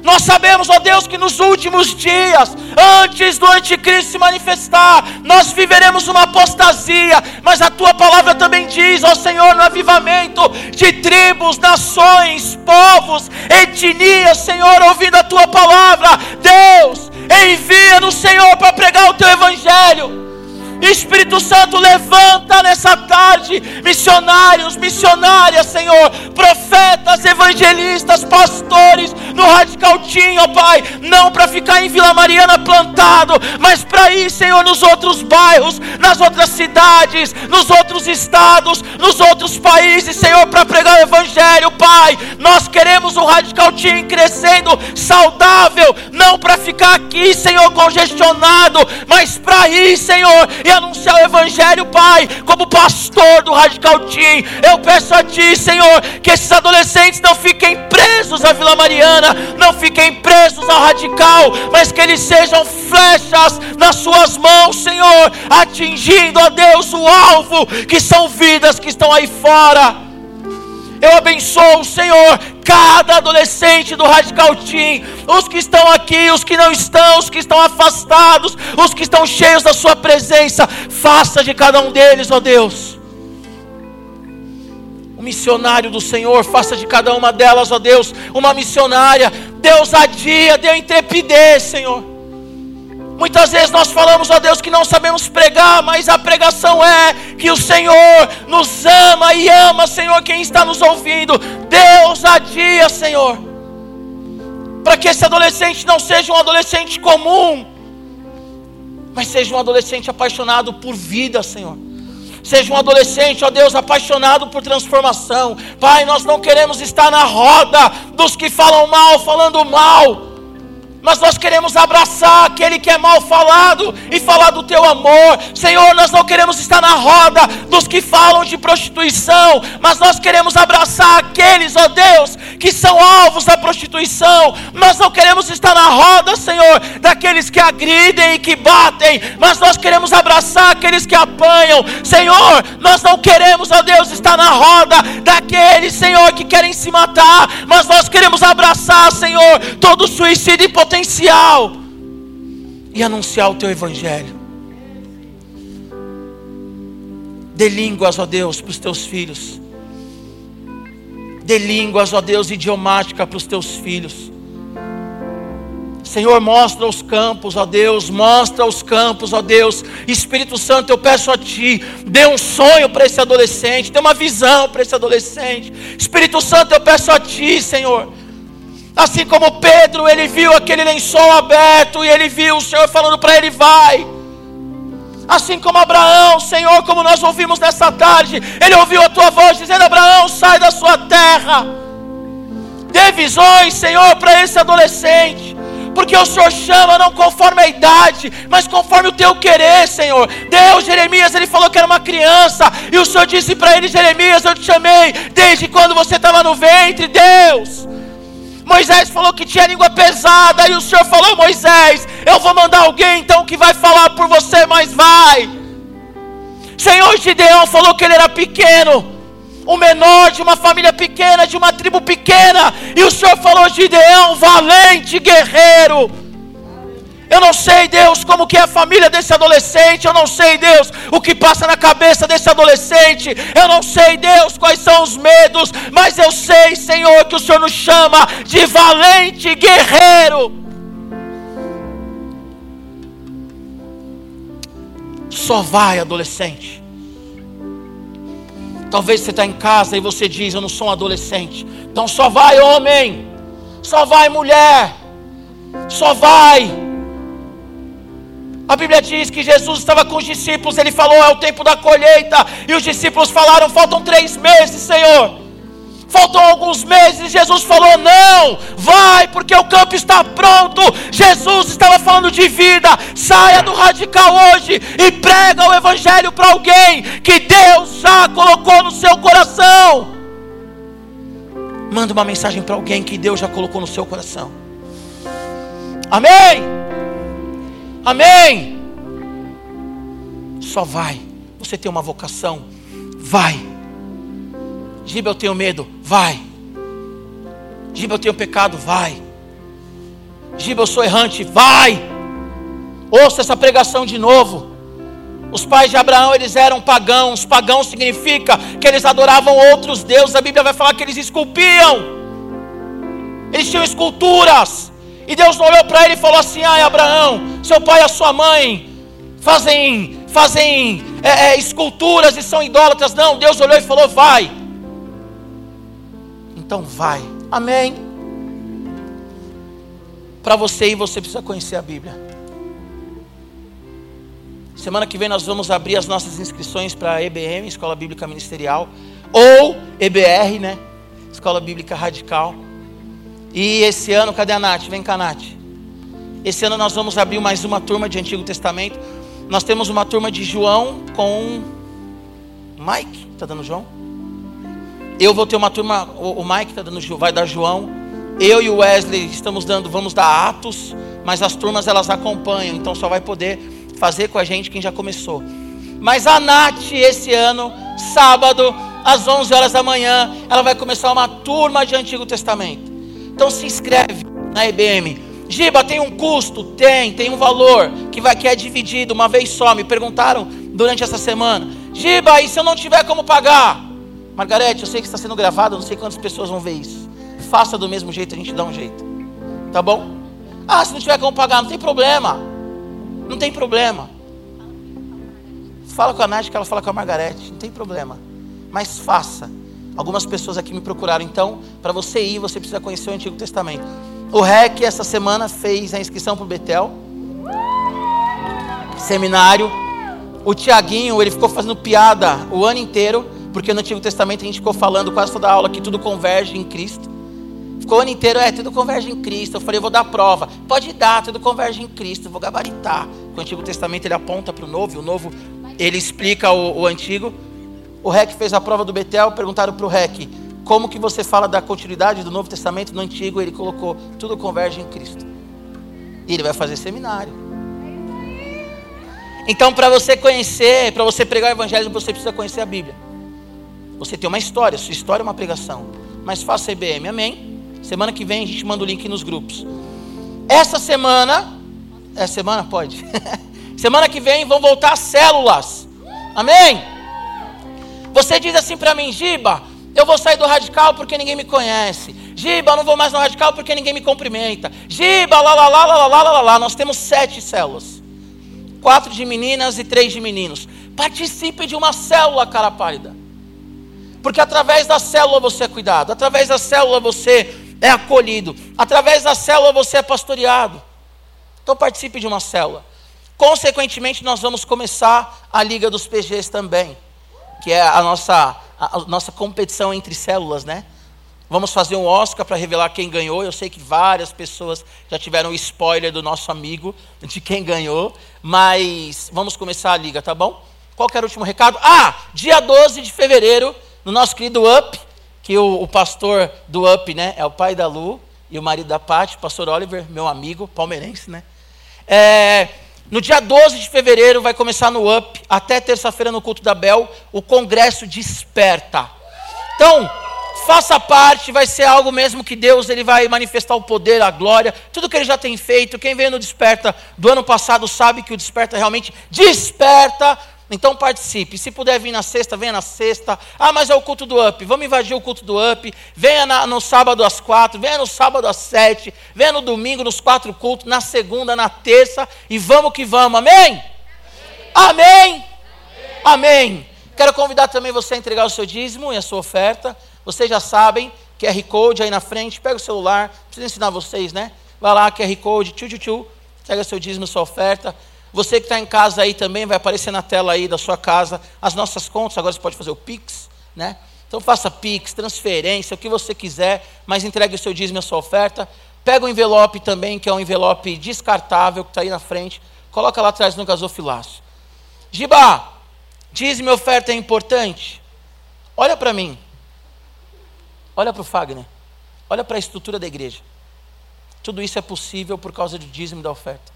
[SPEAKER 2] Nós sabemos, ó Deus, que nos últimos dias, antes do anticristo se manifestar, nós viveremos uma apostasia, mas a tua palavra também diz, ó Senhor, no avivamento de tribos, nações, povos, etnias, Senhor, ouvindo a tua palavra, Deus, envia-nos, Senhor, para pregar o teu evangelho. Espírito Santo, levanta nessa tarde missionários, missionárias, Senhor, profetas, evangelistas, pastores no Radical Team, ó Pai, não para ficar em Vila Mariana plantado, mas para ir, Senhor, nos outros bairros, nas outras cidades, nos outros estados, nos outros países, Senhor, para pregar o Evangelho, Pai. Nós queremos o Radical Team crescendo saudável, não para ficar aqui, Senhor, congestionado, mas para ir, Senhor, e anunciar o Evangelho, Pai, como pastor do Radical Team. Eu peço a Ti, Senhor, que esses adolescentes não fiquem presos à Vila Mariana, não fiquem presos ao Radical, mas que eles sejam flechas nas Suas mãos, Senhor, atingindo, a Deus, o alvo, que são vidas que estão aí fora. Eu abençoo, Senhor, cada adolescente do Radical Team, os que estão aqui, os que não estão, os que estão afastados, os que estão cheios da Sua presença, faça de cada um deles, ó Deus. O missionário do Senhor, faça de cada uma delas, ó Deus, uma missionária. Deus adia, dê intrepidez, Senhor. Muitas vezes nós falamos, ó Deus, que não sabemos pregar, mas a pregação é que o Senhor nos ama e ama, Senhor, quem está nos ouvindo. Deus adia, Senhor, para que esse adolescente não seja um adolescente comum, Mas seja um adolescente apaixonado por vida, Senhor. Seja um adolescente, ó Deus, apaixonado por transformação. Pai, nós não queremos estar na roda dos que falam mal, falando mal mas nós queremos abraçar aquele que é mal falado e falar do teu amor. Senhor, nós não queremos estar na roda dos que falam de prostituição, mas nós queremos abraçar aqueles, ó Deus, que são alvos da prostituição. Nós não queremos estar na roda, Senhor, daqueles que agridem e que batem, mas nós queremos abraçar aqueles que apanham. Senhor, nós não queremos, ó Deus, estar na roda daqueles, Senhor, que querem se matar, mas nós queremos abraçar, Senhor, todo suicídio potencial potencial e anunciar o teu evangelho. Dê línguas, ó Deus, para os teus filhos. Dê línguas, ó Deus, idiomática para os teus filhos. Senhor, mostra os campos, ó Deus, mostra os campos, ó Deus. Espírito Santo, eu peço a Ti, dê um sonho para esse adolescente, dê uma visão para esse adolescente. Espírito Santo, eu peço a Ti, Senhor Assim como Pedro, ele viu aquele lençol aberto e ele viu o Senhor falando para ele: vai. Assim como Abraão, Senhor, como nós ouvimos nessa tarde, ele ouviu a tua voz dizendo: Abraão, sai da sua terra. Dê visões, Senhor, para esse adolescente. Porque o Senhor chama não conforme a idade, mas conforme o teu querer, Senhor. Deus, Jeremias, ele falou que era uma criança, e o Senhor disse para ele: Jeremias, eu te chamei desde quando você estava no ventre, Deus. Moisés falou que tinha língua pesada, e o Senhor falou: Moisés, eu vou mandar alguém então que vai falar por você, mas vai. Senhor Gideão falou que ele era pequeno, o menor de uma família pequena, de uma tribo pequena, e o Senhor falou: Gideão, valente guerreiro. Eu não sei, Deus, como que é a família desse adolescente. Eu não sei, Deus, o que passa na cabeça desse adolescente. Eu não sei, Deus, quais são os medos. Mas eu sei, Senhor, que o Senhor nos chama de valente guerreiro. Só vai, adolescente. Talvez você está em casa e você diz: Eu não sou um adolescente. Então só vai, homem. Só vai, mulher. Só vai. A Bíblia diz que Jesus estava com os discípulos, ele falou: é o tempo da colheita, e os discípulos falaram: faltam três meses, Senhor. Faltam alguns meses, Jesus falou: não, vai, porque o campo está pronto. Jesus estava falando de vida. Saia do radical hoje e prega o Evangelho para alguém que Deus já colocou no seu coração. Manda uma mensagem para alguém que Deus já colocou no seu coração. Amém. Amém. Só vai. Você tem uma vocação, vai. Giba, eu tenho medo, vai. Giba, eu tenho pecado, vai. Giba, eu sou errante, vai. Ouça essa pregação de novo. Os pais de Abraão, eles eram pagãos. Pagão significa que eles adoravam outros deuses. A Bíblia vai falar que eles esculpiam. Eles tinham esculturas. E Deus olhou para ele e falou assim: Ai, Abraão, seu pai e a sua mãe fazem, fazem é, é, esculturas e são idólatras. Não, Deus olhou e falou: Vai. Então vai. Amém. Para você ir, você precisa conhecer a Bíblia. Semana que vem nós vamos abrir as nossas inscrições para a EBM, Escola Bíblica Ministerial, ou EBR, né? Escola Bíblica Radical. E esse ano, cadê a Nath? Vem cá, Nath. Esse ano nós vamos abrir mais uma turma de Antigo Testamento. Nós temos uma turma de João com Mike. Está dando João? Eu vou ter uma turma, o Mike está dando, vai dar João. Eu e o Wesley estamos dando, vamos dar Atos, mas as turmas elas acompanham, então só vai poder fazer com a gente quem já começou. Mas a Nath, esse ano, sábado, às 11 horas da manhã, ela vai começar uma turma de Antigo Testamento. Então se inscreve na EBM. Giba, tem um custo? Tem, tem um valor que, vai, que é dividido uma vez só. Me perguntaram durante essa semana. Giba, e se eu não tiver como pagar? Margarete, eu sei que está sendo gravado, não sei quantas pessoas vão ver isso. Faça do mesmo jeito, a gente dá um jeito. Tá bom? Ah, se não tiver como pagar, não tem problema. Não tem problema. Fala com a Nath que ela fala com a Margarete, não tem problema. Mas faça. Algumas pessoas aqui me procuraram. Então, para você ir, você precisa conhecer o Antigo Testamento. O REC essa semana fez a inscrição para o Betel. seminário. O Tiaguinho, ele ficou fazendo piada o ano inteiro, porque no Antigo Testamento a gente ficou falando quase toda aula que tudo converge em Cristo. Ficou o ano inteiro, é, tudo converge em Cristo. Eu falei, eu vou dar prova. Pode dar, tudo converge em Cristo, vou gabaritar. O Antigo Testamento ele aponta para o Novo, e o Novo ele explica o, o Antigo. O REC fez a prova do Betel, perguntaram para o REC, como que você fala da continuidade do Novo Testamento no Antigo? Ele colocou, tudo converge em Cristo. E ele vai fazer seminário. Então, para você conhecer, para você pregar o Evangelho, você precisa conhecer a Bíblia. Você tem uma história, sua história é uma pregação. Mas faça IBM, amém? Semana que vem a gente manda o link nos grupos. Essa semana, é semana? Pode. semana que vem vão voltar as células. Amém? Você diz assim para mim, Giba, eu vou sair do radical porque ninguém me conhece. Giba, não vou mais no radical porque ninguém me cumprimenta. Giba, lá, lá, lá, lá, lá, lá, lá, lá. Nós temos sete células. Quatro de meninas e três de meninos. Participe de uma célula, cara pálida. Porque através da célula você é cuidado. Através da célula você é acolhido. Através da célula você é pastoreado. Então participe de uma célula. Consequentemente, nós vamos começar a Liga dos PGs também. Que é a nossa a, nossa competição entre células, né? Vamos fazer um Oscar para revelar quem ganhou. Eu sei que várias pessoas já tiveram spoiler do nosso amigo de quem ganhou, mas vamos começar a liga, tá bom? Qual era o último recado? Ah, dia 12 de fevereiro, no nosso querido UP, que o, o pastor do UP, né, é o pai da Lu e o marido da Paty, pastor Oliver, meu amigo, palmeirense, né? É, no dia 12 de fevereiro vai começar no UP, até terça-feira no culto da Bel, o congresso Desperta. Então, faça parte, vai ser algo mesmo que Deus ele vai manifestar o poder, a glória, tudo que ele já tem feito. Quem veio no Desperta do ano passado sabe que o Desperta realmente desperta então participe. Se puder vir na sexta, venha na sexta. Ah, mas é o culto do UP. Vamos invadir o culto do UP. Venha na, no sábado às quatro, venha no sábado às sete, venha no domingo nos quatro cultos, na segunda, na terça e vamos que vamos. Amém? Amém? Amém. Amém. Quero convidar também você a entregar o seu dízimo e a sua oferta. Vocês já sabem, QR Code aí na frente, pega o celular, preciso ensinar vocês, né? Vai lá, QR Code, tchu, tchu, tchu, pega seu dízimo, sua oferta. Você que está em casa aí também, vai aparecer na tela aí da sua casa as nossas contas. Agora você pode fazer o Pix, né? Então faça Pix, transferência, o que você quiser, mas entregue o seu dízimo e a sua oferta. Pega o envelope também, que é um envelope descartável, que está aí na frente. Coloca lá atrás no gasofilaço. Giba, dízimo e oferta é importante? Olha para mim. Olha para o Fagner. Olha para a estrutura da igreja. Tudo isso é possível por causa do dízimo e da oferta.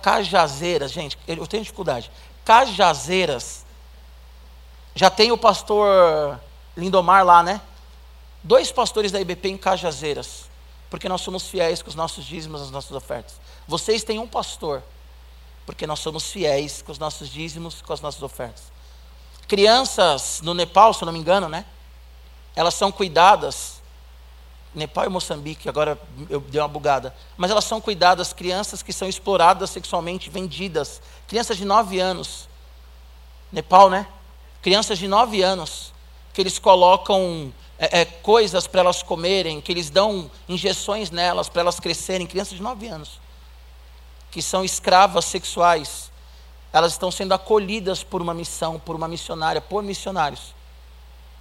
[SPEAKER 2] Cajazeiras, gente, eu tenho dificuldade. Cajazeiras. Já tem o pastor Lindomar lá, né? Dois pastores da IBP em Cajazeiras. Porque nós somos fiéis com os nossos dízimos, as nossas ofertas. Vocês têm um pastor. Porque nós somos fiéis com os nossos dízimos, com as nossas ofertas. Crianças no Nepal, se eu não me engano, né? Elas são cuidadas Nepal e Moçambique, agora eu dei uma bugada. Mas elas são cuidadas, crianças que são exploradas sexualmente, vendidas. Crianças de 9 anos. Nepal, né? Crianças de 9 anos, que eles colocam é, é, coisas para elas comerem, que eles dão injeções nelas para elas crescerem. Crianças de 9 anos, que são escravas sexuais. Elas estão sendo acolhidas por uma missão, por uma missionária, por missionários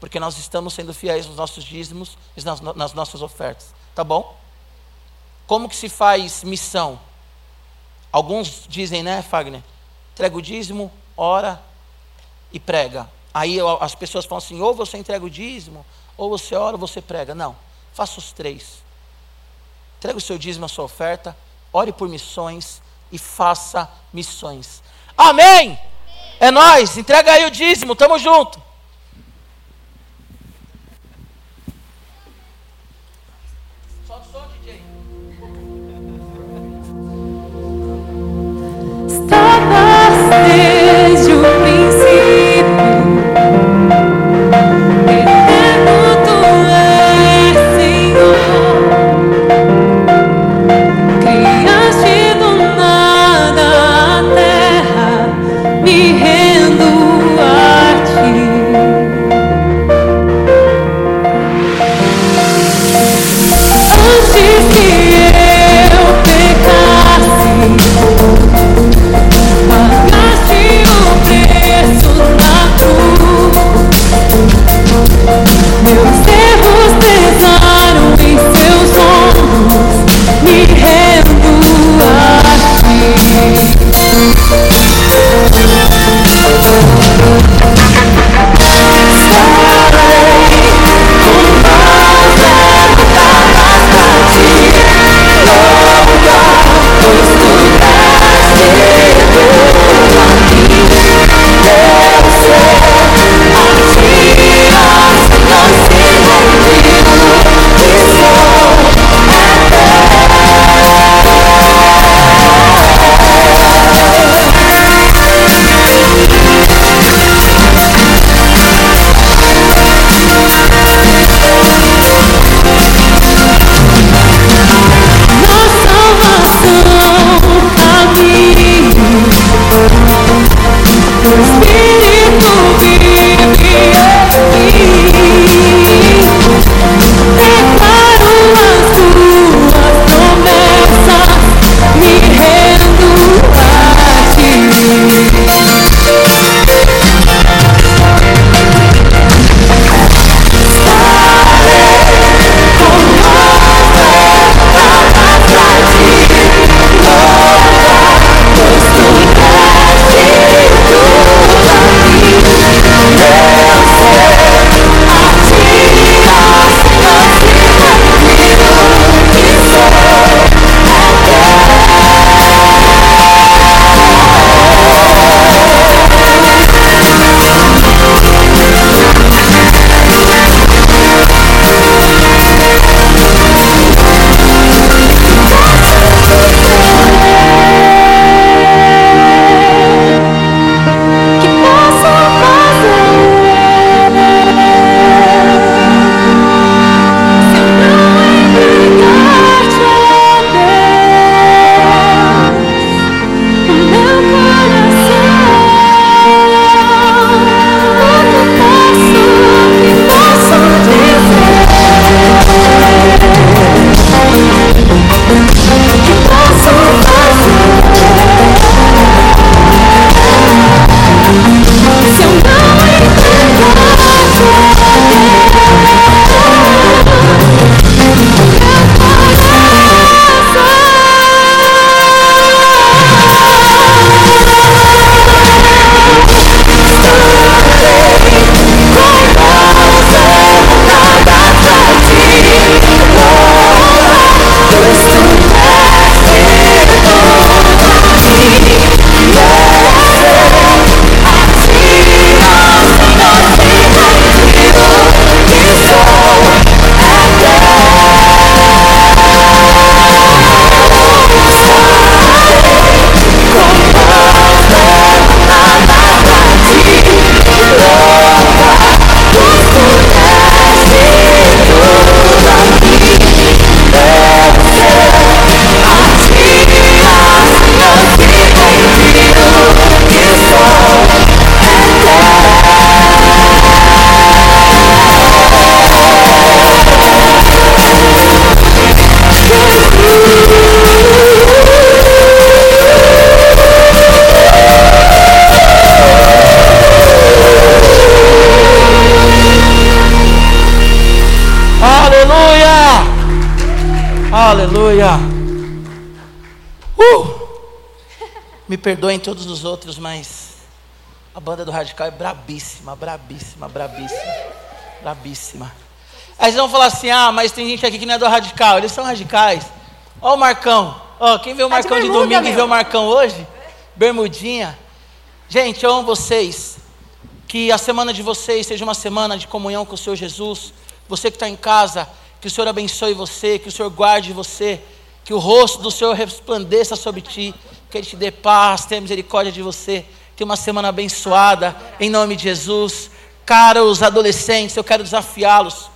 [SPEAKER 2] porque nós estamos sendo fiéis nos nossos dízimos e nas, nas nossas ofertas. Tá bom? Como que se faz missão? Alguns dizem, né, Fagner? Entrega o dízimo, ora e prega. Aí as pessoas falam assim: ou você entrega o dízimo, ou você ora, ou você prega. Não, faça os três. Entrega o seu dízimo, a sua oferta, ore por missões e faça missões. Amém! É nós, entrega aí o dízimo, tamo junto. Perdoem todos os outros, mas a banda do Radical é brabíssima, brabíssima, brabíssima, brabíssima. Aí vocês vão falar assim: ah, mas tem gente aqui que não é do Radical. Eles são radicais. Ó o Marcão. Ó, quem vê o tá Marcão de, bermuda, de domingo meu. e vê o Marcão hoje? Bermudinha. Gente, eu amo vocês. Que a semana de vocês seja uma semana de comunhão com o Senhor Jesus. Você que está em casa, que o Senhor abençoe você, que o Senhor guarde você, que o rosto do Senhor resplandeça sobre ti, que Ele te dê paz, tenha misericórdia de você. Tenha uma semana abençoada, em nome de Jesus. Caros adolescentes, eu quero desafiá-los.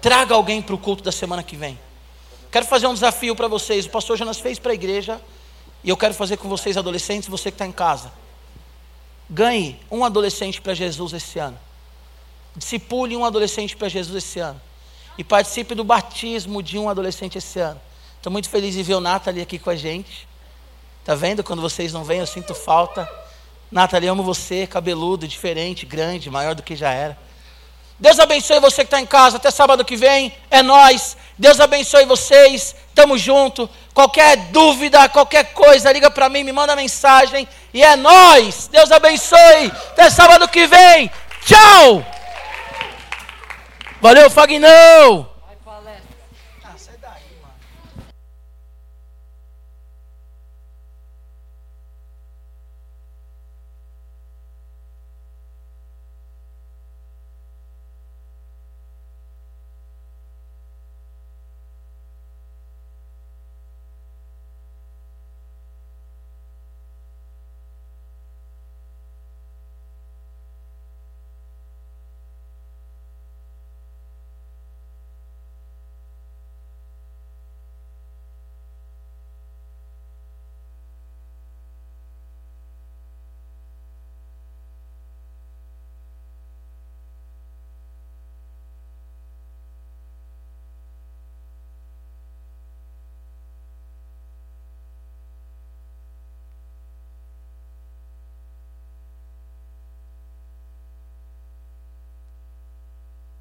[SPEAKER 2] Traga alguém para o culto da semana que vem. Quero fazer um desafio para vocês. O pastor Jonas fez para a igreja. E eu quero fazer com vocês, adolescentes, você que está em casa. Ganhe um adolescente para Jesus esse ano. Discipule um adolescente para Jesus esse ano. E participe do batismo de um adolescente esse ano. Estou muito feliz de ver o Nathalie aqui com a gente. Tá vendo? Quando vocês não vêm, eu sinto falta. Nathalie, amo você, cabeludo, diferente, grande, maior do que já era. Deus abençoe você que está em casa. Até sábado que vem. É nós. Deus abençoe vocês. Tamo junto. Qualquer dúvida, qualquer coisa, liga para mim, me manda mensagem. E é nós. Deus abençoe. Até sábado que vem. Tchau. Valeu, Fagnão.